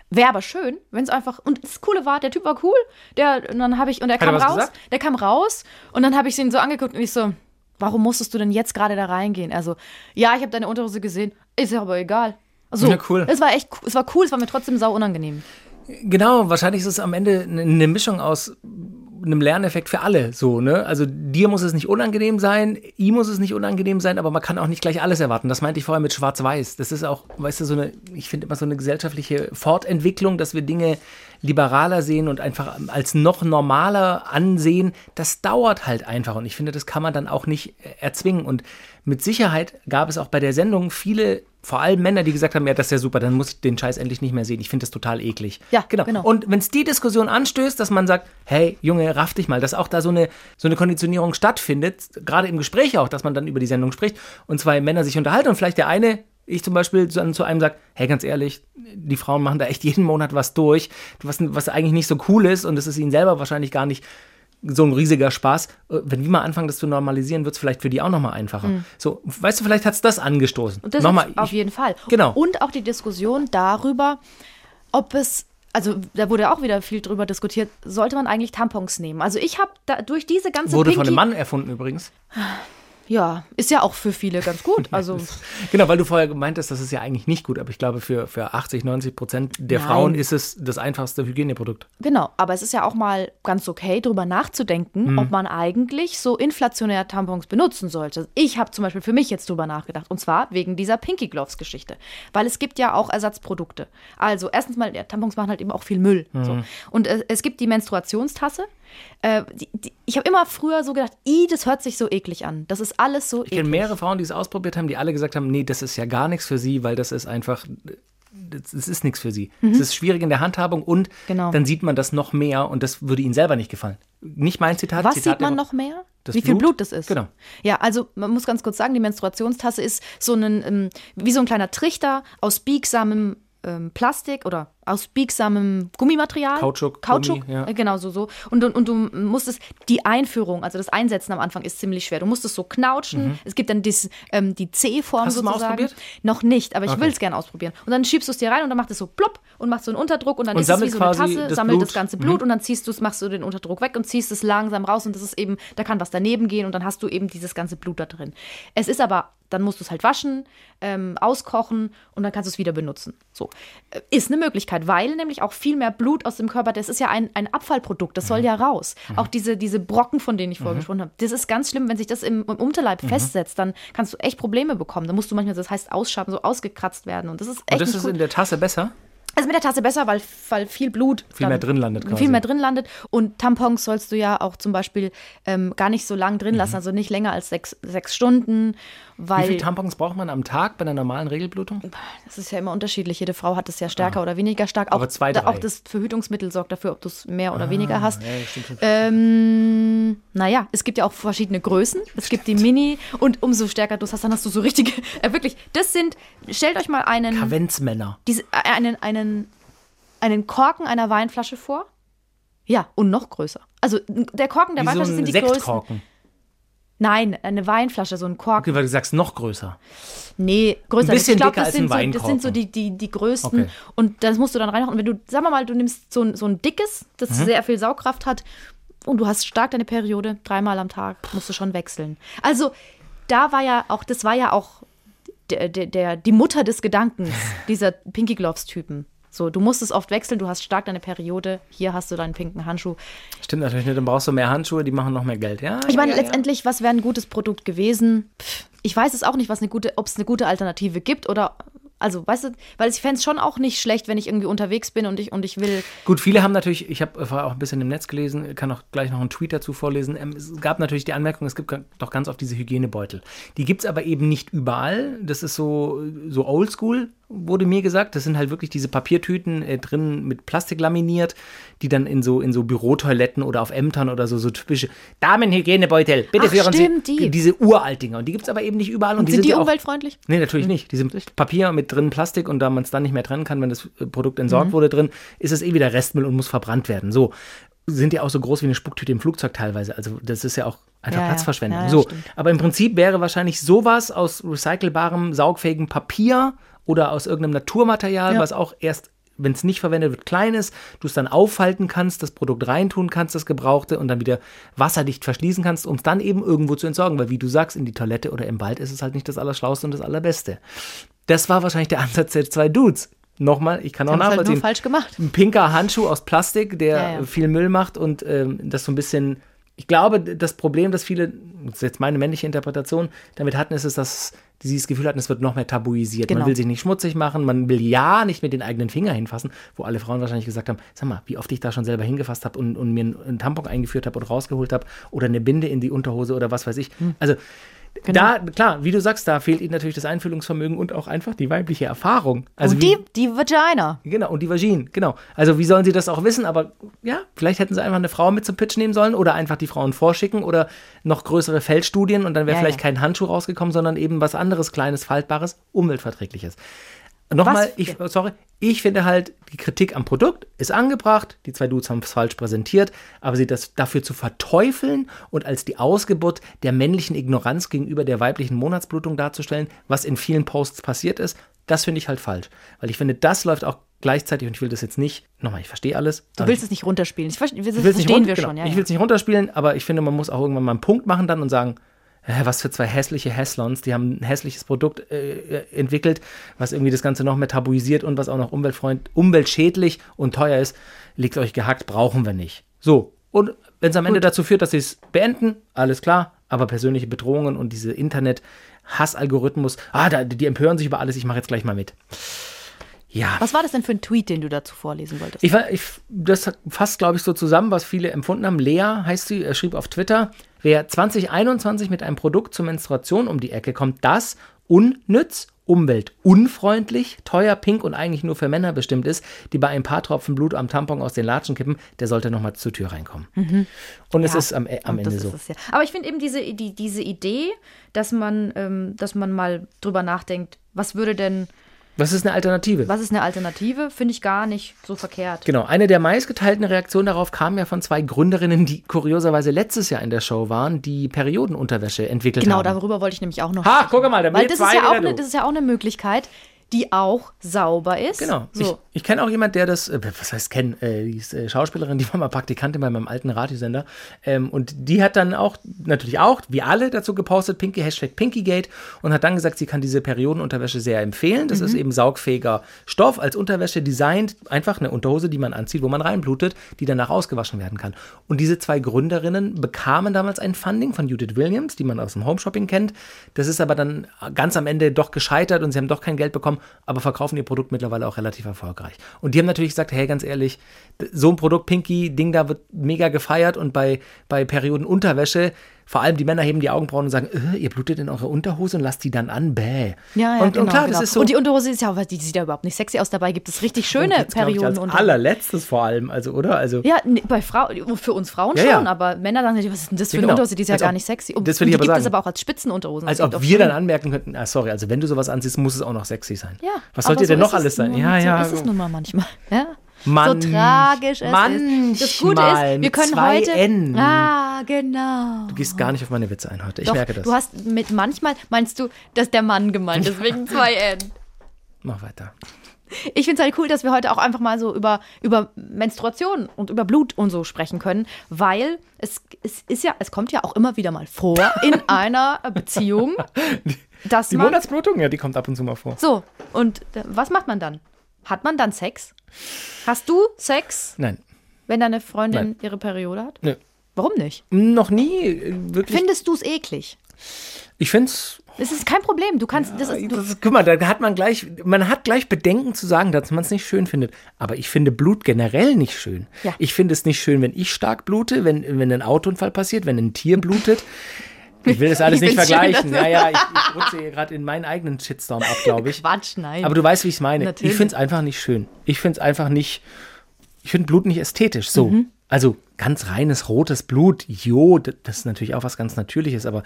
Wäre aber schön, wenn es einfach. Und das Coole war, der Typ war cool. Der, und dann habe ich. Und er kam raus. gesagt? Der kam raus und dann habe ich ihn so angeguckt und ich so, warum musstest du denn jetzt gerade da reingehen? Also, ja, ich habe deine Unterhose gesehen. Ist ja aber egal. Also, Ja, cool. Es war echt, es war cool, es war mir trotzdem sau unangenehm. Genau, wahrscheinlich ist es am Ende eine eine Mischung aus einem Lerneffekt für alle so, ne? Also dir muss es nicht unangenehm sein, ihm muss es nicht unangenehm sein, aber man kann auch nicht gleich alles erwarten. Das meinte ich vorher mit Schwarz-Weiß. Das ist auch, weißt du, so eine, ich finde immer so eine gesellschaftliche Fortentwicklung, dass wir Dinge liberaler sehen und einfach als noch normaler ansehen. Das dauert halt einfach und ich finde, das kann man dann auch nicht äh, erzwingen. Und mit Sicherheit gab es auch bei der Sendung viele, vor allem Männer, die gesagt haben, ja, das ist ja super, dann muss ich den Scheiß endlich nicht mehr sehen. Ich finde das total eklig. Ja, genau. genau. Und wenn es die Diskussion anstößt, dass man sagt, hey, Junge, raff dich mal, dass auch da so eine, so eine Konditionierung stattfindet, gerade im Gespräch auch, dass man dann über die Sendung spricht und zwei Männer sich unterhalten und vielleicht der eine, ich zum Beispiel, zu einem sagt, hey, ganz ehrlich, die Frauen machen da echt jeden Monat was durch, was, was eigentlich nicht so cool ist und es ist ihnen selber wahrscheinlich gar nicht so ein riesiger Spaß. Äh, Wenn die mal anfangen, das zu normalisieren, wird es vielleicht für die auch nochmal einfacher. So, weißt du, vielleicht hat es das angestoßen. Und das nochmal, ist auf jeden Fall. Genau. Und auch die Diskussion darüber, ob es, also da wurde auch wieder viel drüber diskutiert, sollte man eigentlich Tampons nehmen? Also ich habe da durch diese ganze wurde Pinky, von einem Mann erfunden übrigens. Ja, ist ja auch für viele ganz gut. Also Genau, weil du vorher gemeint hast, das ist ja eigentlich nicht gut, aber ich glaube, für, für 80, 90 Prozent der Nein. Frauen ist es das einfachste Hygieneprodukt. genau, aber es ist ja auch mal ganz okay, drüber nachzudenken, Mhm. ob man eigentlich so inflationär Tampons benutzen sollte. Ich habe zum Beispiel für mich jetzt drüber nachgedacht und zwar wegen dieser Pinky Gloves Geschichte, weil es gibt ja auch Ersatzprodukte. Also erstens mal, ja, Tampons machen halt eben auch viel Müll. Mhm. So. Und äh, es gibt die Menstruationstasse. Äh, die, die, ich habe immer früher so gedacht, i, das hört sich so eklig an. Das ist alles so Ich kenne eklig. mehrere Frauen, die es ausprobiert haben, die alle gesagt haben, nee, das ist ja gar nichts für sie, weil das ist einfach, das, ist nichts für sie. Es ist schwierig in der Handhabung und Mhm. Genau. dann sieht man das noch mehr und das würde ihnen selber nicht gefallen. Nicht mein Zitat. Was Zitat sieht man noch mehr? Wie viel Blut? Blut das ist. Genau. Ja, also man muss ganz kurz sagen, die Menstruationstasse ist so ein, ähm, wie so ein kleiner Trichter aus biegsamem ähm, Plastik oder aus biegsamem Gummimaterial. Kautschuk, Kautschuk, Gummi, ja. äh, genau so. so. Und, du- und du musstest die Einführung, also das Einsetzen am Anfang ist ziemlich schwer. Du musst es so knautschen. Es gibt dann dis, ähm, die C-Form Mhm. Hast du's mal sozusagen. ausprobiert? Noch nicht, aber ich Okay. will es gerne ausprobieren. Und dann schiebst du es dir rein und dann macht es so plopp und macht so einen Unterdruck und dann Und ist es wie so eine Tasse, das sammelt Blut. das ganze Mhm. Blut und dann ziehst du es, machst du den Unterdruck weg und ziehst es langsam raus und das ist eben, da kann was daneben gehen und dann hast du eben dieses ganze Blut da drin. Es ist aber, dann musst du es halt waschen, ähm, auskochen und dann kannst du es wieder benutzen. So. Äh, Ist eine Möglichkeit, weil nämlich auch viel mehr Blut aus dem Körper, das ist ja ein, ein Abfallprodukt, das soll ja raus. Auch diese, diese Brocken, von denen ich vorher gesprochen habe, das ist ganz schlimm, wenn sich das im, im Unterleib festsetzt, dann kannst du echt Probleme bekommen. Da musst du manchmal, das heißt, ausschaben, so ausgekratzt werden und das ist echt Und das ist cool. in der Tasse besser? Also mit der Tasse besser, weil, weil viel Blut Viel mehr drin landet quasi. Viel mehr drin landet. Und Tampons sollst du ja auch zum Beispiel ähm, gar nicht so lang drin lassen, also nicht länger als sechs, sechs Stunden, Mhm. Wie weil viele Tampons braucht man am Tag bei einer normalen Regelblutung? das ist ja immer unterschiedlich. Jede Frau hat es ja stärker oder weniger stark. Auch, Ah. Aber zwei, drei. Ah, auch das Verhütungsmittel sorgt dafür, ob du es mehr oder weniger hast. Ja, stimmt, stimmt. Ähm, naja, es gibt ja auch verschiedene Größen. Es gibt die Mini und umso stärker du es hast, dann hast du so richtige, äh, wirklich, das sind, stellt euch mal einen, Kavenzmänner. diese, äh, einen, einen, einen Korken einer Weinflasche vor. Ja, und noch größer. Also der Korken der Wie so Weinflasche ein sind die größten. Nein, eine Weinflasche, so ein Korken. Okay, weil du sagst noch größer. Nee, größer. Ein bisschen ich glaube, dicker das, sind so, das sind so die, die, die größten. Okay. Und das musst du dann reinmachen. Und wenn du, sag mal mal, du nimmst so ein, so ein dickes, das Mhm. sehr viel Saugkraft hat und du hast stark deine Periode, dreimal am Tag, musst du schon wechseln. Also, da war ja auch, das war ja auch der, der, der, die Mutter des Gedankens, dieser Pinky Gloves-Typen. So, du musst es oft wechseln, du hast stark deine Periode, hier hast du deinen pinken Handschuh. Stimmt natürlich nicht, dann brauchst du mehr Handschuhe, die machen noch mehr Geld. Ja, Ich meine, ja, ja. letztendlich, was wäre ein gutes Produkt gewesen? Pff, ich weiß es auch nicht, was eine gute, ob es eine gute Alternative gibt oder. Also, weißt du, weil ich fände es schon auch nicht schlecht, wenn ich irgendwie unterwegs bin und ich, und ich will. Gut, viele haben natürlich, ich habe vorher auch ein bisschen im Netz gelesen, kann auch gleich noch einen Tweet dazu vorlesen. Ähm, Es gab natürlich die Anmerkung, es gibt doch ganz oft diese Hygienebeutel. Die gibt es aber eben nicht überall. Das ist so, so oldschool, wurde mir gesagt. Das sind halt wirklich diese Papiertüten äh, drin mit Plastik laminiert, die dann in so, in so Bürotoiletten oder auf Ämtern oder so, so typische Damenhygienebeutel. Bitte Ach, führen stimmt, Sie die. diese Uraltdinger. Und die gibt es aber eben nicht überall. Und, Und die sind die ja auch, umweltfreundlich? Nee, natürlich nicht. Die sind Papier mit drin Plastik und da man es dann nicht mehr trennen kann, wenn das äh, Produkt Mhm. entsorgt wurde drin, ist es eh wieder Restmüll und muss verbrannt werden. So. Sind ja auch so groß wie eine Spucktüte im Flugzeug teilweise. Also das ist ja auch einfach ja. Platzverschwendung. Ja, ja, so. stimmt. Aber im Prinzip wäre wahrscheinlich sowas aus recycelbarem, saugfähigem Papier oder aus irgendeinem Naturmaterial, Ja. was auch erst wenn es nicht verwendet wird, klein ist, du es dann aufhalten kannst, das Produkt reintun kannst, das Gebrauchte, und dann wieder wasserdicht verschließen kannst, um es dann eben irgendwo zu entsorgen. Weil, wie du sagst, in die Toilette oder im Wald ist es halt nicht das Allerschlauste und das Allerbeste. Das war wahrscheinlich der Ansatz der zwei Dudes. Nochmal, ich kann auch halt nachvollziehen. nur falsch gemacht. Ein pinker Handschuh aus Plastik, der Ja, ja. viel Müll macht und ähm, das so ein bisschen. Ich glaube, das Problem, das viele, das ist jetzt meine männliche Interpretation, damit hatten, ist es, dass sie das Gefühl hatten, es wird noch mehr tabuisiert. Man Genau. will sich nicht schmutzig machen, man will ja nicht mit den eigenen Finger hinfassen, wo alle Frauen wahrscheinlich gesagt haben, sag mal, wie oft ich da schon selber hingefasst habe und, und mir einen, einen Tampon eingeführt habe oder rausgeholt habe oder eine Binde in die Unterhose oder was weiß ich. Hm. Also Genau. da, klar, wie du sagst, da fehlt ihnen natürlich das Einfühlungsvermögen und auch einfach die weibliche Erfahrung. Also und wie, die, die Vagina. Genau, und die Vaginen, genau. Also wie sollen sie das auch wissen? Aber ja, vielleicht hätten sie einfach eine Frau mit zum Pitch nehmen sollen oder einfach die Frauen vorschicken oder noch größere Feldstudien und dann wäre Ja, vielleicht ja. kein Handschuh rausgekommen, sondern eben was anderes, kleines, faltbares, umweltverträgliches. Nochmal, ich, sorry, ich finde halt, die Kritik am Produkt ist angebracht, die zwei Dudes haben es falsch präsentiert, aber sie das dafür zu verteufeln und als die Ausgeburt der männlichen Ignoranz gegenüber der weiblichen Monatsblutung darzustellen, was in vielen Posts passiert ist, das finde ich halt falsch. Weil ich finde, das läuft auch gleichzeitig, und ich will das jetzt nicht, nochmal, ich verstehe alles. Du willst es nicht runterspielen. Das, ver- das ich nicht verstehen runter- wir genau, schon. Ja, ich will es nicht runterspielen, aber ich finde, man muss auch irgendwann mal einen Punkt machen dann und sagen, äh, was für zwei hässliche Hässlons, die haben ein hässliches Produkt äh, äh, entwickelt, was irgendwie das Ganze noch mehr tabuisiert und was auch noch umweltfreund, umweltschädlich und teuer ist. Liegt euch gehackt, brauchen wir nicht. So, und wenn es am Ende dazu führt, dass sie es beenden, alles klar, aber persönliche Bedrohungen und diese Internet-Hassalgorithmus, ah, da, die empören sich über alles, ich mache jetzt gleich mal mit. Ja. Was war das denn für ein Tweet, den du dazu vorlesen wolltest? Ich, war- ich, das fasst, glaube ich, so zusammen, was viele empfunden haben. Lea heißt sie, er schrieb auf Twitter, wer 2021 mit einem Produkt zur Menstruation um die Ecke kommt, das unnütz, umweltunfreundlich, teuer, pink und eigentlich nur für Männer bestimmt ist, die bei ein paar Tropfen Blut am Tampon aus den Latschen kippen, der sollte nochmal zur Tür reinkommen. Und es Ja, ist am, am und das Ende so. es ja. Aber ich finde eben diese, die, diese Idee, dass man, ähm, dass man mal drüber nachdenkt, was würde denn, Was ist eine Alternative? was ist eine Alternative, finde ich gar nicht so verkehrt. Genau, eine der meistgeteilten Reaktionen darauf kam ja von zwei Gründerinnen, die kurioserweise letztes Jahr in der Show waren, die Periodenunterwäsche entwickelt Genau, haben. darüber wollte ich nämlich auch noch Ha, sprechen. guck mal, da Weil wir das ist, ja auch eine, das ist ja auch eine Möglichkeit, die auch sauber ist. Genau. Ich, So. ich kenne auch jemand, der das, äh, was heißt kennen, äh, die ist äh, Schauspielerin, die war mal Praktikantin bei meinem alten Radiosender. Ähm, und die hat dann auch, natürlich auch, wie alle dazu gepostet, Pinky, Hashtag Pinkygate und hat dann gesagt, sie kann diese Periodenunterwäsche sehr empfehlen. Das ist eben saugfähiger Stoff, als Unterwäsche designt, einfach eine Unterhose, die man anzieht, wo man reinblutet, die danach ausgewaschen werden kann. Und diese zwei Gründerinnen bekamen damals ein Funding von Judith Williams, die man aus dem Homeshopping kennt. Das ist aber dann ganz am Ende doch gescheitert und sie haben doch kein Geld bekommen, aber verkaufen ihr Produkt mittlerweile auch relativ erfolgreich. Und die haben natürlich gesagt, hey, ganz ehrlich, so ein Produkt, Pinky, Ding da wird mega gefeiert und bei, bei Perioden Unterwäsche, vor allem die Männer heben die Augenbrauen und sagen, äh, ihr blutet in eure Unterhose und lasst die dann an, bäh. Ja, ja, und, genau, und klar, genau. das ist so. Und die Unterhose ist ja, die sieht ja überhaupt nicht sexy aus. Dabei gibt es richtig und schöne jetzt, glaub ich, als allerletztes vor allem, also, oder? Also, Ja, nee, bei Frau, für uns Frauen Ja, schon, aber Männer sagen sich, was ist denn das für Ja, eine genau. Unterhose? Die ist ja Als gar ob- nicht sexy. Und, das will und ich die aber gibt es sagen. aber auch als Spitzenunterhosen. als Es ob wir dann anmerken könnten, ah, sorry, also wenn du sowas anziehst, muss es auch noch sexy sein. Ja, Was sollte so denn noch es alles sein? Ja, ja. ist es nun mal manchmal. Ja? Mann, so tragisch es ist. Das Gute ist, manchmal wir können heute. N. Ah, genau. Du gehst gar nicht auf meine Witze ein heute. Ich Doch, merke das. du hast mit manchmal, meinst du, dass der Mann gemeint ist, wegen zwei N. Mach weiter. Ich finde es halt cool, dass wir heute auch einfach mal so über, über Menstruation und über Blut und so sprechen können, weil es, es ist ja, es kommt ja auch immer wieder mal vor in einer Beziehung, dass Die man. Monatsblutung, ja, die kommt ab und zu mal vor. So, und äh, was macht man dann? Hat man dann Sex? Hast du Sex, Nein, wenn deine Freundin Nein. ihre Periode hat? nö. Warum nicht? Noch nie äh, wirklich. Findest du es eklig? ich finde es. Es ist kein Problem. Du kannst. Das ist, du, Das ist, guck mal, da hat man gleich, man hat gleich Bedenken zu sagen, dass man es nicht schön findet. Aber ich finde Blut generell nicht schön. Ja. Ich finde es nicht schön, wenn ich stark blute, wenn, wenn ein Autounfall passiert, wenn ein Tier blutet. Ich will das alles Ich nicht schön, vergleichen. dass ja, ja, ich, ich rutsche hier gerade in meinen eigenen Shitstorm ab, glaube ich. Quatsch, nein. Aber du weißt, wie ich es meine. Natürlich. Ich finde es einfach nicht schön. Ich finde es einfach nicht. Ich finde Blut nicht ästhetisch. So. Mhm. Also ganz reines rotes Blut, jo, das ist natürlich auch was ganz Natürliches, aber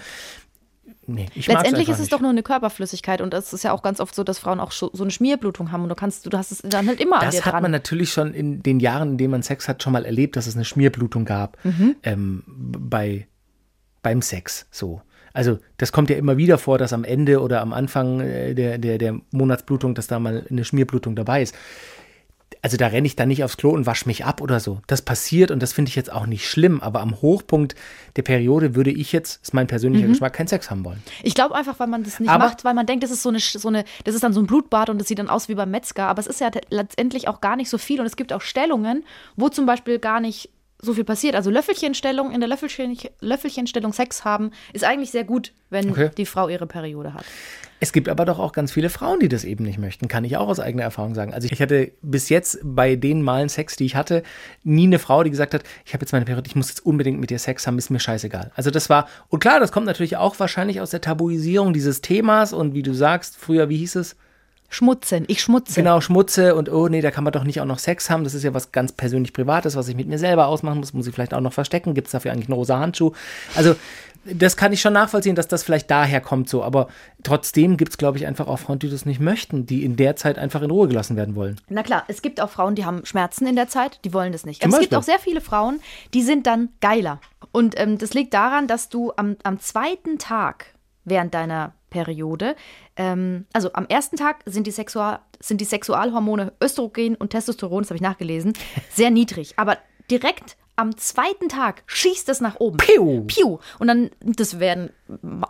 nee, Letztendlich ist es nicht. doch nur eine Körperflüssigkeit und es ist ja auch ganz oft so, dass Frauen auch so eine Schmierblutung haben und du kannst, du hast es dann halt immer Das hat dran. man natürlich schon in den Jahren, in denen man Sex hat, schon mal erlebt, dass es eine Schmierblutung gab Mhm. ähm, bei, beim Sex. So. Also das kommt ja immer wieder vor, dass am Ende oder am Anfang äh, der, der, der Monatsblutung, dass da mal eine Schmierblutung dabei ist. Also da renne ich dann nicht aufs Klo und wasche mich ab oder so. Das passiert und das finde ich jetzt auch nicht schlimm, aber am Hochpunkt der Periode würde ich jetzt, ist mein persönlicher Mhm. Geschmack, keinen Sex haben wollen. Ich glaube einfach, weil man das nicht Aber- macht, weil man denkt, das ist so eine, so eine, das ist dann so ein Blutbad und das sieht dann aus wie beim Metzger. Aber es ist ja letztendlich auch gar nicht so viel und es gibt auch Stellungen, wo zum Beispiel gar nicht so viel passiert. Also Löffelchenstellung, in der Löffelchen, Löffelchenstellung Sex haben, ist eigentlich sehr gut, wenn Okay. die Frau ihre Periode hat. Es gibt aber doch auch ganz viele Frauen, die das eben nicht möchten, kann ich auch aus eigener Erfahrung sagen. Also ich hatte bis jetzt bei den Malen Sex, die ich hatte, nie eine Frau, die gesagt hat, ich habe jetzt meine Periode, ich muss jetzt unbedingt mit dir Sex haben, ist mir scheißegal. Also das war, und klar, das kommt natürlich auch wahrscheinlich aus der Tabuisierung dieses Themas und wie du sagst, früher, wie hieß es? Schmutzen, ich schmutze. Genau, Schmutze und oh nee, da kann man doch nicht auch noch Sex haben. Das ist ja was ganz persönlich Privates, was ich mit mir selber ausmachen muss. Muss ich vielleicht auch noch verstecken? Gibt es dafür eigentlich einen rosa Handschuh? Also, das kann ich schon nachvollziehen, dass das vielleicht daher kommt so. Aber trotzdem gibt es, glaube ich, einfach auch Frauen, die das nicht möchten, die in der Zeit einfach in Ruhe gelassen werden wollen. Na klar, es gibt auch Frauen, die haben Schmerzen in der Zeit, die wollen das nicht. Zum Aber es gibt Beispiel. auch sehr viele Frauen, die sind dann geiler. Und ähm, das liegt daran, dass du am, am zweiten Tag während deiner Periode, ähm, also am ersten Tag sind die, Sexual, sind die Sexualhormone Östrogen und Testosteron, das habe ich nachgelesen, sehr niedrig. Aber direkt am zweiten Tag schießt es nach oben. Piu. Piu. Und dann, das werden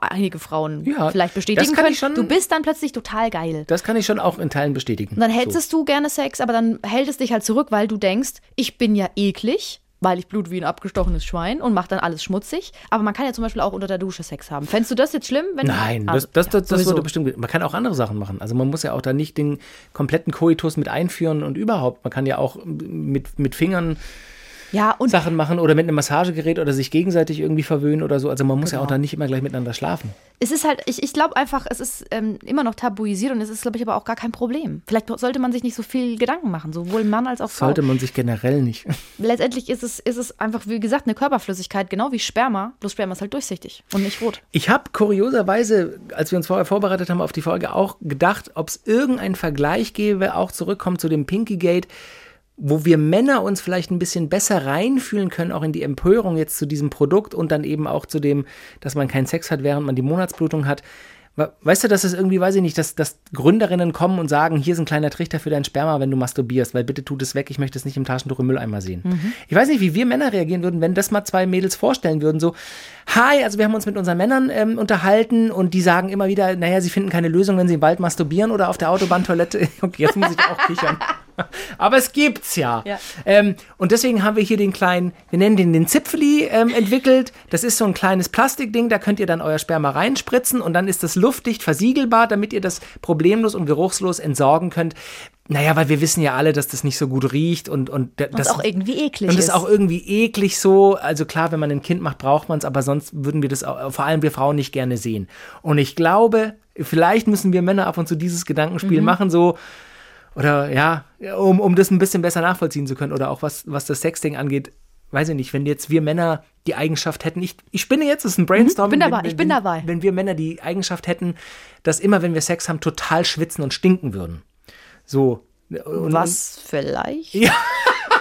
einige Frauen Ja, vielleicht bestätigen können. schon- du bist dann plötzlich total geil. Das kann ich schon auch in Teilen bestätigen. Und dann hättest du gerne Sex, aber dann hält es dich halt zurück, weil du denkst, ich bin ja eklig, weil ich blut wie ein abgestochenes Schwein und mach dann alles schmutzig. Aber man kann ja zum Beispiel auch unter der Dusche Sex haben. Fändest du das jetzt schlimm? Wenn Nein, Also, das, das, ja, das, wurde bestimmt. Man kann auch andere Sachen machen. Also man muss ja auch da nicht den kompletten Koitus mit einführen und überhaupt. Man kann ja auch mit, mit Fingern Ja, und Sachen machen oder mit einem Massagegerät oder sich gegenseitig irgendwie verwöhnen oder so. Also man muss ja auch Genau. da nicht immer gleich miteinander schlafen. es ist halt, ich, ich glaube einfach, es ist ähm, immer noch tabuisiert und es ist, glaube ich, aber auch gar kein Problem. Vielleicht sollte man sich nicht so viel Gedanken machen, sowohl Mann als auch Frau. Sollte man sich generell nicht. Letztendlich ist es, ist es einfach, wie gesagt, eine Körperflüssigkeit, genau wie Sperma. Bloß Sperma ist halt durchsichtig und nicht rot. Ich habe kurioserweise, als wir uns vorher vorbereitet haben auf die Folge, auch gedacht, ob es irgendeinen Vergleich gäbe, auch zurückkommt zu dem Pinky Gate, wo wir Männer uns vielleicht ein bisschen besser reinfühlen können, auch in die Empörung jetzt zu diesem Produkt und dann eben auch zu dem, dass man keinen Sex hat, während man die Monatsblutung hat. We- Weißt du, dass es irgendwie, weiß ich nicht, dass, dass Gründerinnen kommen und sagen, hier ist ein kleiner Trichter für dein Sperma, wenn du masturbierst, weil bitte tut es weg, ich möchte es nicht im Taschentuch im Mülleimer sehen. Ich weiß nicht, wie wir Männer reagieren würden, wenn das mal zwei Mädels vorstellen würden, so, hi, also wir haben uns mit unseren Männern ähm, unterhalten und die sagen immer wieder, naja, sie finden keine Lösung, wenn sie im Wald masturbieren oder auf der Autobahntoilette. Okay, jetzt muss ich auch kichern. Aber es gibt's ja. Ja. Ähm, und deswegen haben wir hier den kleinen, wir nennen den den Zipfeli ähm, entwickelt. Das ist so ein kleines Plastikding, da könnt ihr dann euer Sperma reinspritzen und dann ist das luftdicht versiegelbar, damit ihr das problemlos und geruchslos entsorgen könnt. Naja, weil wir wissen ja alle, dass das nicht so gut riecht und, und Und das auch irgendwie eklig und das ist. ist auch irgendwie eklig so. Also klar, wenn man ein Kind macht, braucht man es, aber sonst würden wir das auch, vor allem wir Frauen nicht gerne sehen. Und ich glaube, vielleicht müssen wir Männer ab und zu dieses Gedankenspiel machen, so, oder ja, um, um das ein bisschen besser nachvollziehen zu können. Oder auch was, was das Sexding angeht, weiß ich nicht, wenn jetzt wir Männer die Eigenschaft hätten, ich, ich spinne jetzt, das ist ein Brainstorm. Mhm, bin dabei, wenn, ich bin dabei. Wenn wir Männer die Eigenschaft hätten, dass immer, wenn wir Sex haben, total schwitzen und stinken würden. So. Und, Was vielleicht? Ja.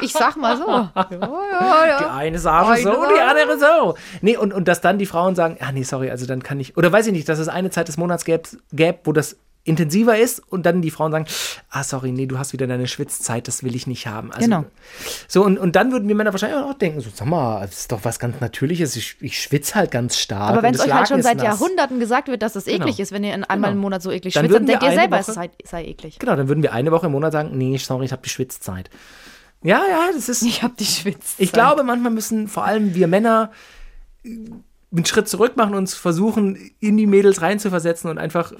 Ich sag mal so. ja, ja, Die ja. eine sagt Eine so, sagt- die andere so. Nee, und, und dass dann die Frauen sagen, ah nee, sorry, also dann kann ich, oder weiß ich nicht, dass es eine Zeit des Monats gäbe, gäb, wo das intensiver ist und dann die Frauen sagen, ah sorry, nee, du hast wieder deine Schwitzzeit, das will ich nicht haben. Also, Genau. So, und, und dann würden wir Männer wahrscheinlich auch denken, so, sag mal, das ist doch was ganz Natürliches, ich, ich schwitze halt ganz stark. Aber wenn es das euch halt schon seit nass. Jahrhunderten gesagt wird, dass es eklig Genau. ist, wenn ihr in einmal im Monat so eklig Dann schwitzt, dann denkt ihr selber, es sei, sei eklig. Genau, dann würden wir eine Woche im Monat sagen, nee, sorry, ich habe die Schwitzzeit. Ja, ja, das ist. Ich hab die Schwitz. Ich glaube, manchmal müssen vor allem wir Männer einen Schritt zurück machen und versuchen, in die Mädels reinzuversetzen und einfach,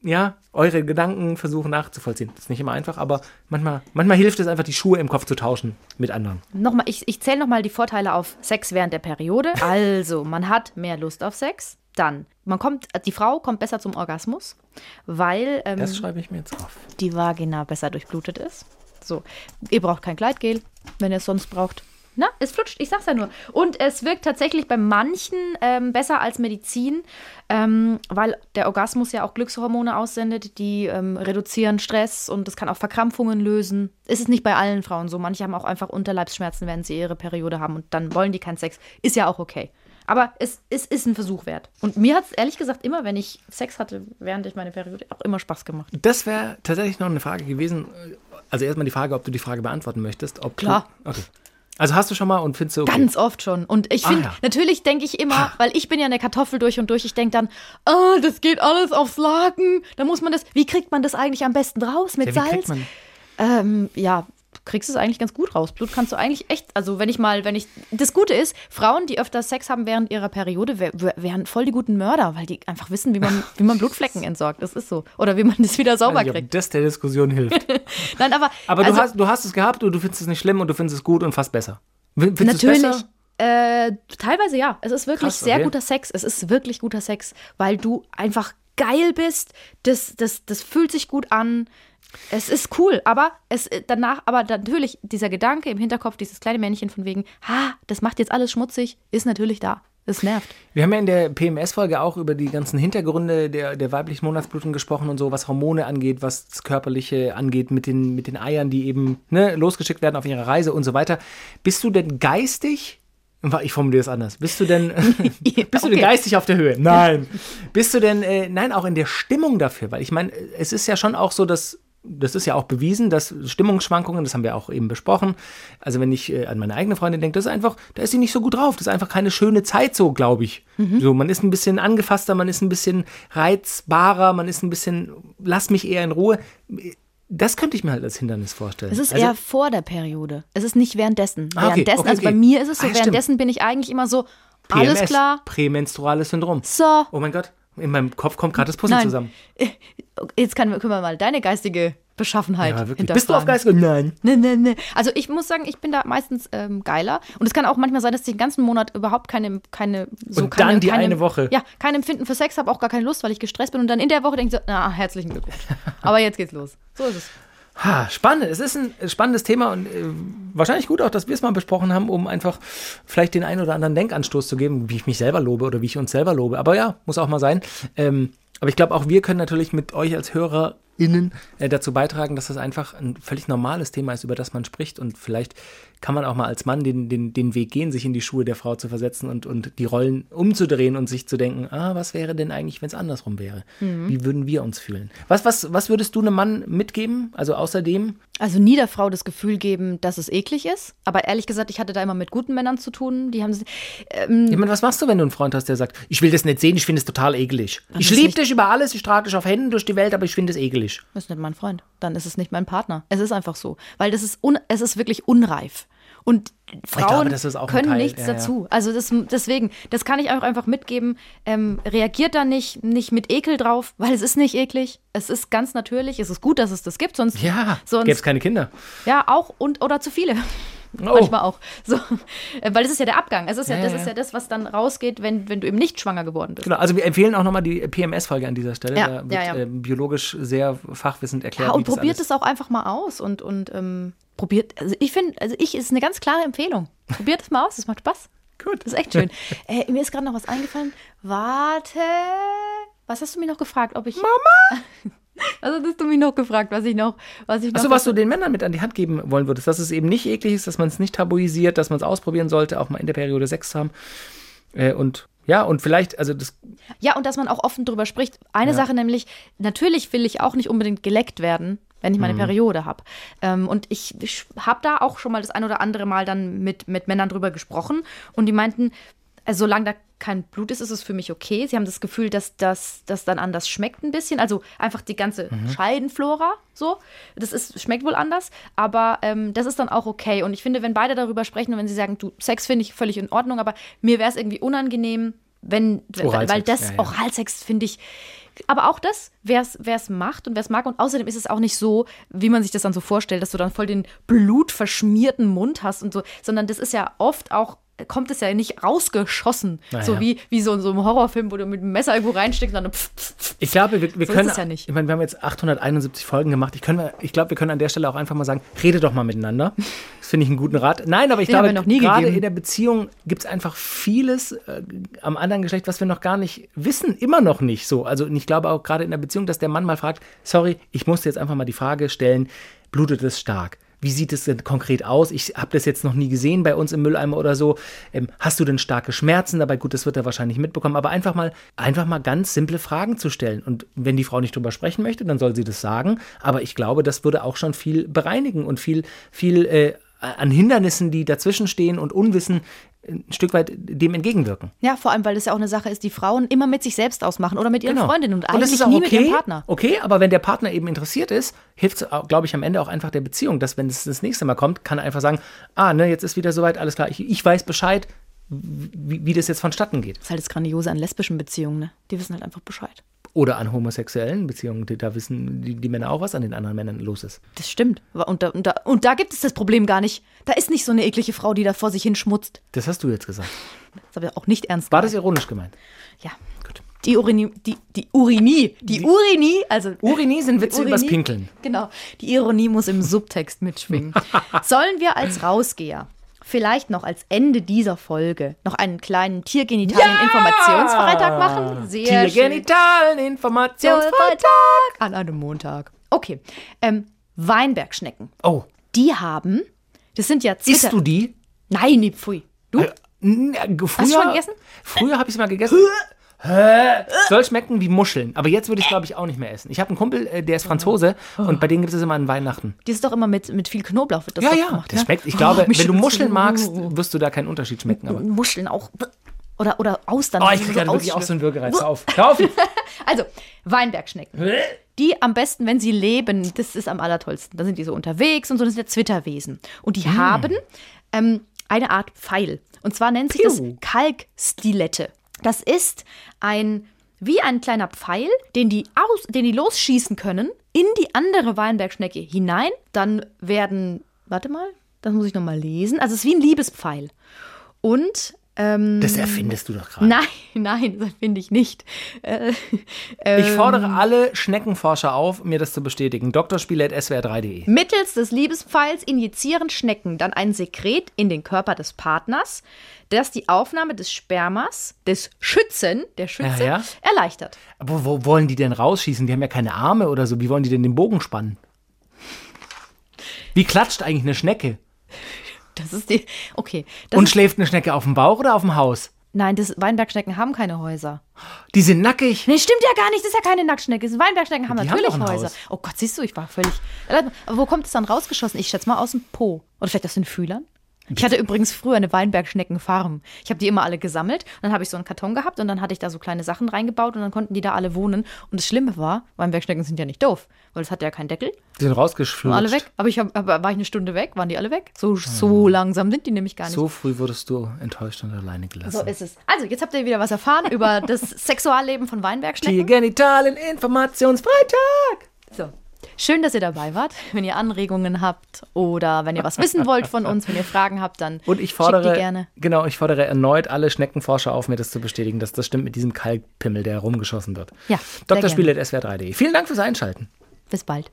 ja, eure Gedanken versuchen nachzuvollziehen. Das ist nicht immer einfach, aber manchmal, manchmal hilft es einfach, die Schuhe im Kopf zu tauschen mit anderen. Nochmal, ich, ich zähle nochmal die Vorteile auf Sex während der Periode. Also, man hat mehr Lust auf Sex. Dann, man kommt, die Frau kommt besser zum Orgasmus, weil ähm, Das schreibe ich mir jetzt auf. die Vagina besser durchblutet ist. So, ihr braucht kein Gleitgel, wenn ihr es sonst braucht. Na, es flutscht, ich sag's ja nur. Und es wirkt tatsächlich bei manchen ähm, besser als Medizin, ähm, weil der Orgasmus ja auch Glückshormone aussendet, die ähm, reduzieren Stress und das kann auch Verkrampfungen lösen. Ist es nicht bei allen Frauen so. Manche haben auch einfach Unterleibsschmerzen, wenn sie ihre Periode haben und dann wollen die keinen Sex. Ist ja auch okay. Aber es, es ist ein Versuch wert. Und mir hat es ehrlich gesagt immer, wenn ich Sex hatte, während ich meine Periode, auch immer Spaß gemacht. Das wäre tatsächlich noch eine Frage gewesen. Also erstmal die Frage, ob du die Frage beantworten möchtest. Ob Klar. Du, okay. Also hast du schon mal und findest du okay. Ganz oft schon. Und ich finde, Ah, ja. natürlich denke ich immer, weil ich bin ja eine Kartoffel durch und durch, ich denke dann, oh, das geht alles aufs Laken. Da muss man das, wie kriegt man das eigentlich am besten raus? Mit ja, Salz? Ähm, ja, kriegst es eigentlich ganz gut raus. Blut kannst du eigentlich echt, also wenn ich mal, wenn ich, das Gute ist, Frauen, die öfter Sex haben während ihrer Periode, wär, wär- wären voll die guten Mörder, weil die einfach wissen, wie man, wie man Blutflecken entsorgt. Das ist so. Oder wie man das wieder sauber nicht, ob kriegt. das der Diskussion hilft. Nein, aber, Aber also, du, hast, du hast es gehabt und du findest es nicht schlimm und du findest es gut und fast besser. Findest Natürlich. besser? Äh, teilweise ja. Es ist wirklich Krass, sehr okay. guter Sex. Es ist wirklich guter Sex, weil du einfach geil bist. Das, das, das fühlt sich gut an. Es ist cool, aber es äh, danach, aber natürlich dieser Gedanke im Hinterkopf, dieses kleine Männchen von wegen, ha, das macht jetzt alles schmutzig, ist natürlich da. Es nervt. Wir haben ja in der PMS-Folge auch über die ganzen Hintergründe der, der weiblichen Monatsblutung gesprochen und so, was Hormone angeht, was das Körperliche angeht, mit den, mit den Eiern, die eben ne, losgeschickt werden auf ihre Reise und so weiter. Bist du denn geistig? Ich formuliere es anders. Bist du denn, bist du denn Okay. geistig auf der Höhe? Nein. Bist du denn, äh, nein, auch in der Stimmung dafür? Weil ich meine, es ist ja schon auch so, dass das ist ja auch bewiesen, dass Stimmungsschwankungen, das haben wir auch eben besprochen. Also wenn ich äh, an meine eigene Freundin denke, das ist einfach, da ist sie nicht so gut drauf. Das ist einfach keine schöne Zeit so, glaube ich. Mhm. So, man ist ein bisschen angefasster, man ist ein bisschen reizbarer, man ist ein bisschen, lass mich eher in Ruhe. Das könnte ich mir halt als Hindernis vorstellen. Es ist also, eher vor der Periode. Es ist nicht währenddessen. Ah, okay, Währenddessen, okay, also bei mir ist es so, Ah, stimmt. währenddessen bin ich eigentlich immer so, alles PMS, klar, Prämenstruales Syndrom. so, Oh mein Gott, in meinem Kopf kommt gerade das Puzzle Nein. zusammen. jetzt kann, können wir mal deine geistige Beschaffenheit Ja, wirklich. Bist du auf hinterfragen. Geist? Nein. Nee, nee, nee. Also ich muss sagen, ich bin da meistens ähm, geiler. Und es kann auch manchmal sein, dass ich den ganzen Monat überhaupt keine, keine so Und keine, dann die keine, eine Woche. Ja, kein Empfinden für Sex, habe auch gar keine Lust, weil ich gestresst bin. Und dann in der Woche denke ich so, na, herzlichen Glückwunsch. Aber jetzt geht's los. So ist es. Ha, spannend. Es ist ein spannendes Thema und äh, wahrscheinlich gut auch, dass wir es mal besprochen haben, um einfach vielleicht den einen oder anderen Denkanstoß zu geben, wie ich mich selber lobe oder wie ich uns selber lobe. Aber ja, muss auch mal sein. Ähm, aber ich glaube, auch wir können natürlich mit euch als HörerInnen äh, dazu beitragen, dass das einfach ein völlig normales Thema ist, über das man spricht. Und vielleicht kann man auch mal als Mann den, den, den Weg gehen, sich in die Schuhe der Frau zu versetzen und, und die Rollen umzudrehen und sich zu denken, ah, was wäre denn eigentlich, wenn es andersrum wäre? Wie würden wir uns fühlen? Was, was, was würdest du einem Mann mitgeben? Also außerdem, Also nie der Frau das Gefühl geben, dass es eklig ist. Aber ehrlich gesagt, ich hatte da immer mit guten Männern zu tun. Die haben ähm, Ich meine, was machst du, wenn du einen Freund hast, der sagt, ich will das nicht sehen, ich finde es total eklig. Ich ist liebe dich über alles, ich trage dich auf Händen durch die Welt, aber ich finde es eklig. Das ist nicht mein Freund. Dann ist es nicht mein Partner. Es ist einfach so. Weil das ist, un, es ist wirklich unreif. Und Frauen glaube, auch können Teil, nichts ja, dazu. Also das, deswegen, das kann ich euch einfach mitgeben. Ähm, reagiert da nicht, nicht mit Ekel drauf, weil es ist nicht eklig. Es ist ganz natürlich. Es ist gut, dass es das gibt. Sonst, Ja, sonst gäbe es keine Kinder. ja auch und oder zu viele. Oh. Manchmal auch. So, Äh, weil das ist ja der Abgang. Es ist ja, Ja, das ist ja. das, was dann rausgeht, wenn, wenn du eben nicht schwanger geworden bist. Genau, also wir empfehlen auch nochmal die PMS-Folge an dieser Stelle. Ja, da wird ja. Äh, biologisch sehr fachwissend erklärt. Ja, und probiert es auch einfach mal aus und, und ähm, probiert, also ich finde, also ich ist eine ganz klare Empfehlung. Probiert es mal aus, es macht Spaß. Gut. Das ist echt schön. äh, mir ist gerade noch was eingefallen. Warte. Was hast du mich noch gefragt? Ob ich. Mama! was hattest du mich noch gefragt, was ich noch, was ich noch. Achso, was du den Männern mit an die Hand geben wollen würdest, dass es eben nicht eklig ist, dass man es nicht tabuisiert, dass man es ausprobieren sollte, auch mal in der Periode Sex zu haben. Äh, und ja, und vielleicht, also das, Ja, und dass man auch offen drüber spricht. Eine Sache nämlich, natürlich will ich auch nicht unbedingt geleckt werden, wenn ich meine Periode habe. Ähm, und ich, ich habe da auch schon mal das ein oder andere Mal dann mit, mit Männern drüber gesprochen und die meinten, also solange da kein Blut ist, ist es für mich okay. Sie haben das Gefühl, dass das das dann anders schmeckt ein bisschen. Also einfach die ganze Scheidenflora so. Das ist, schmeckt wohl anders, aber ähm, das ist dann auch okay. Und ich finde, wenn beide darüber sprechen und wenn sie sagen, du, Sex finde ich völlig in Ordnung, aber mir wäre es irgendwie unangenehm, wenn, Oralsex, weil das ja, ja. Oralsex finde ich. Aber auch das, wer es macht und wer es mag. Und außerdem ist es auch nicht so, wie man sich das dann so vorstellt, dass du dann voll den blutverschmierten Mund hast und so, sondern das ist ja oft auch, kommt es ja nicht rausgeschossen. Naja. So wie, wie so in so einem Horrorfilm, wo du mit einem Messer irgendwo reinsteckst und dann pff, pff, pff. ich glaube, wir, wir So können, ja nicht. ich meine, wir haben jetzt 871 Folgen gemacht. Ich, können, ich glaube, wir können an der Stelle auch einfach mal sagen, rede doch mal miteinander. Das finde ich einen guten Rat. Nein, aber ich Den glaube, wir noch nie gerade gegeben. in der Beziehung gibt es einfach vieles äh, am anderen Geschlecht, was wir noch gar nicht wissen, immer noch nicht so. Also ich glaube auch gerade in der Beziehung, dass der Mann mal fragt, sorry, ich musste jetzt einfach mal die Frage stellen, blutet es stark? Wie sieht es denn konkret aus? Ich habe das jetzt noch nie gesehen bei uns im Mülleimer oder so. Ähm, hast du denn starke Schmerzen dabei? Gut, das wird er wahrscheinlich mitbekommen, aber einfach mal, einfach mal ganz simple Fragen zu stellen. Und wenn die Frau nicht drüber sprechen möchte, dann soll sie das sagen. Aber ich glaube, das würde auch schon viel bereinigen und viel, viel äh, an Hindernissen, die dazwischen stehen und Unwissen ein Stück weit dem entgegenwirken. Ja, vor allem, weil das ja auch eine Sache ist, die Frauen immer mit sich selbst ausmachen oder mit ihren Freundinnen und das eigentlich nie okay, mit ihrem Partner. Okay, aber wenn der Partner eben interessiert ist, hilft es, glaube ich, am Ende auch einfach der Beziehung, dass wenn es das nächste Mal kommt, kann er einfach sagen, ah, ne, jetzt ist wieder soweit, alles klar, ich, ich weiß Bescheid, wie, wie das jetzt vonstatten geht. Das ist halt das Grandiose an lesbischen Beziehungen, ne? Die wissen halt einfach Bescheid. Oder an homosexuellen Beziehungen, die, da wissen die, die Männer auch, was an den anderen Männern los ist. Das stimmt. Und da, und, da, und da gibt es das Problem gar nicht. Da ist nicht so eine eklige Frau, die da vor sich hinschmutzt. Das hast du jetzt gesagt. Das habe ich auch nicht ernst War das gemeint. ironisch gemeint? Ja. Gut. Die Urini, die, die Urinie, die, Urinie, also Urini sind Witze Urinie- übers Pinkeln. Genau. Die Ironie muss im Subtext mitschwingen. Sollen wir als Rausgeher vielleicht noch als Ende dieser Folge noch einen kleinen Tiergenitalien-Informationsfreitag machen? Sehr schön. Tiergenitalen Informationsfreitag. Freitag an einem Montag. Okay. Ähm, Weinbergschnecken. Oh, Die haben, das sind ja Zwitter. isst du die? Nein, nee, pfui. Du? N- äh, Früher, du schon gegessen? Früher habe ich es mal gegessen. Soll schmecken wie Muscheln. Aber jetzt würde ich, glaube ich, auch nicht mehr essen. Ich habe einen Kumpel, äh, der ist Franzose und bei denen gibt es immer an Weihnachten. Die ist doch immer mit, mit viel Knoblauch wird das Ja, doch ja, gemacht. das ne? schmeckt. Ich glaube, mich wenn du Muscheln magst, wirst du da keinen Unterschied schmecken. Aber. Muscheln auch. Oder, oder Austern. Oh, die ich kriege so gerade wirklich auch so einen Würgereiz. Auf. Auf. Also, Weinbergschnecken. Die am besten, wenn sie leben, das ist am allertollsten. Da sind die so unterwegs und so, das sind ja Zwitterwesen. Und die haben ähm, eine Art Pfeil. Und zwar nennt sich das. Kalkstilette. Das ist ein, wie ein kleiner Pfeil, den die, aus, den die losschießen können in die andere Weinbergschnecke hinein. Dann werden, warte mal, das muss ich nochmal lesen. Also es ist wie ein Liebespfeil. Und ähm, Das erfindest du doch gerade. Nein, nein, das finde ich nicht. Äh, Ich fordere Ähm. alle Schneckenforscher auf, mir das zu bestätigen. drspiele.swr3.de. Mittels des Liebespfeils injizieren Schnecken dann ein Sekret in den Körper des Partners, das die Aufnahme des Spermas des Schützen, der Schütze, Ja, ja. erleichtert. Aber wo wollen die denn rausschießen? Die haben ja keine Arme oder so. Wie wollen die denn den Bogen spannen? Wie klatscht eigentlich eine Schnecke? Das ist die. Okay. Und schläft eine Schnecke auf dem Bauch oder auf dem Haus? nein, das, Weinbergschnecken haben keine Häuser. Die sind nackig. Nee, stimmt ja gar nicht. Das ist ja keine Nacktschnecke. Das Weinbergschnecken haben Die haben natürlich ein Häuser. Haus. Oh Gott, siehst du, ich war völlig. Aber wo kommt es dann rausgeschossen? Ich schätze mal aus dem Po. Oder vielleicht aus den Fühlern? Ich hatte übrigens früher eine Weinbergschneckenfarm. Ich habe die immer alle gesammelt. Dann habe ich so einen Karton gehabt und dann hatte ich da so kleine Sachen reingebaut und dann konnten die da alle wohnen. Und das Schlimme war, Weinbergschnecken sind ja nicht doof, weil es hat ja keinen Deckel. Die sind Waren rausgeflutscht. alle weg. Aber ich hab, aber war ich eine Stunde weg, waren die alle weg? So, so langsam sind die nämlich gar nicht. So früh wurdest du enttäuscht und alleine gelassen. So ist es. Also, jetzt habt ihr wieder was erfahren über das Sexualleben von Weinbergschnecken. Die Genitalien Informationsfreitag. So. Schön, dass ihr dabei wart. Wenn ihr Anregungen habt oder wenn ihr was wissen wollt von uns, wenn ihr Fragen habt, dann Und ich schickt fordere, die gerne. genau, ich fordere erneut alle Schneckenforscher auf, mir das zu bestätigen, dass das stimmt mit diesem Kalkpimmel, der rumgeschossen wird. Ja, Dr. Spiele.swr3.de. Vielen Dank fürs Einschalten. Bis bald.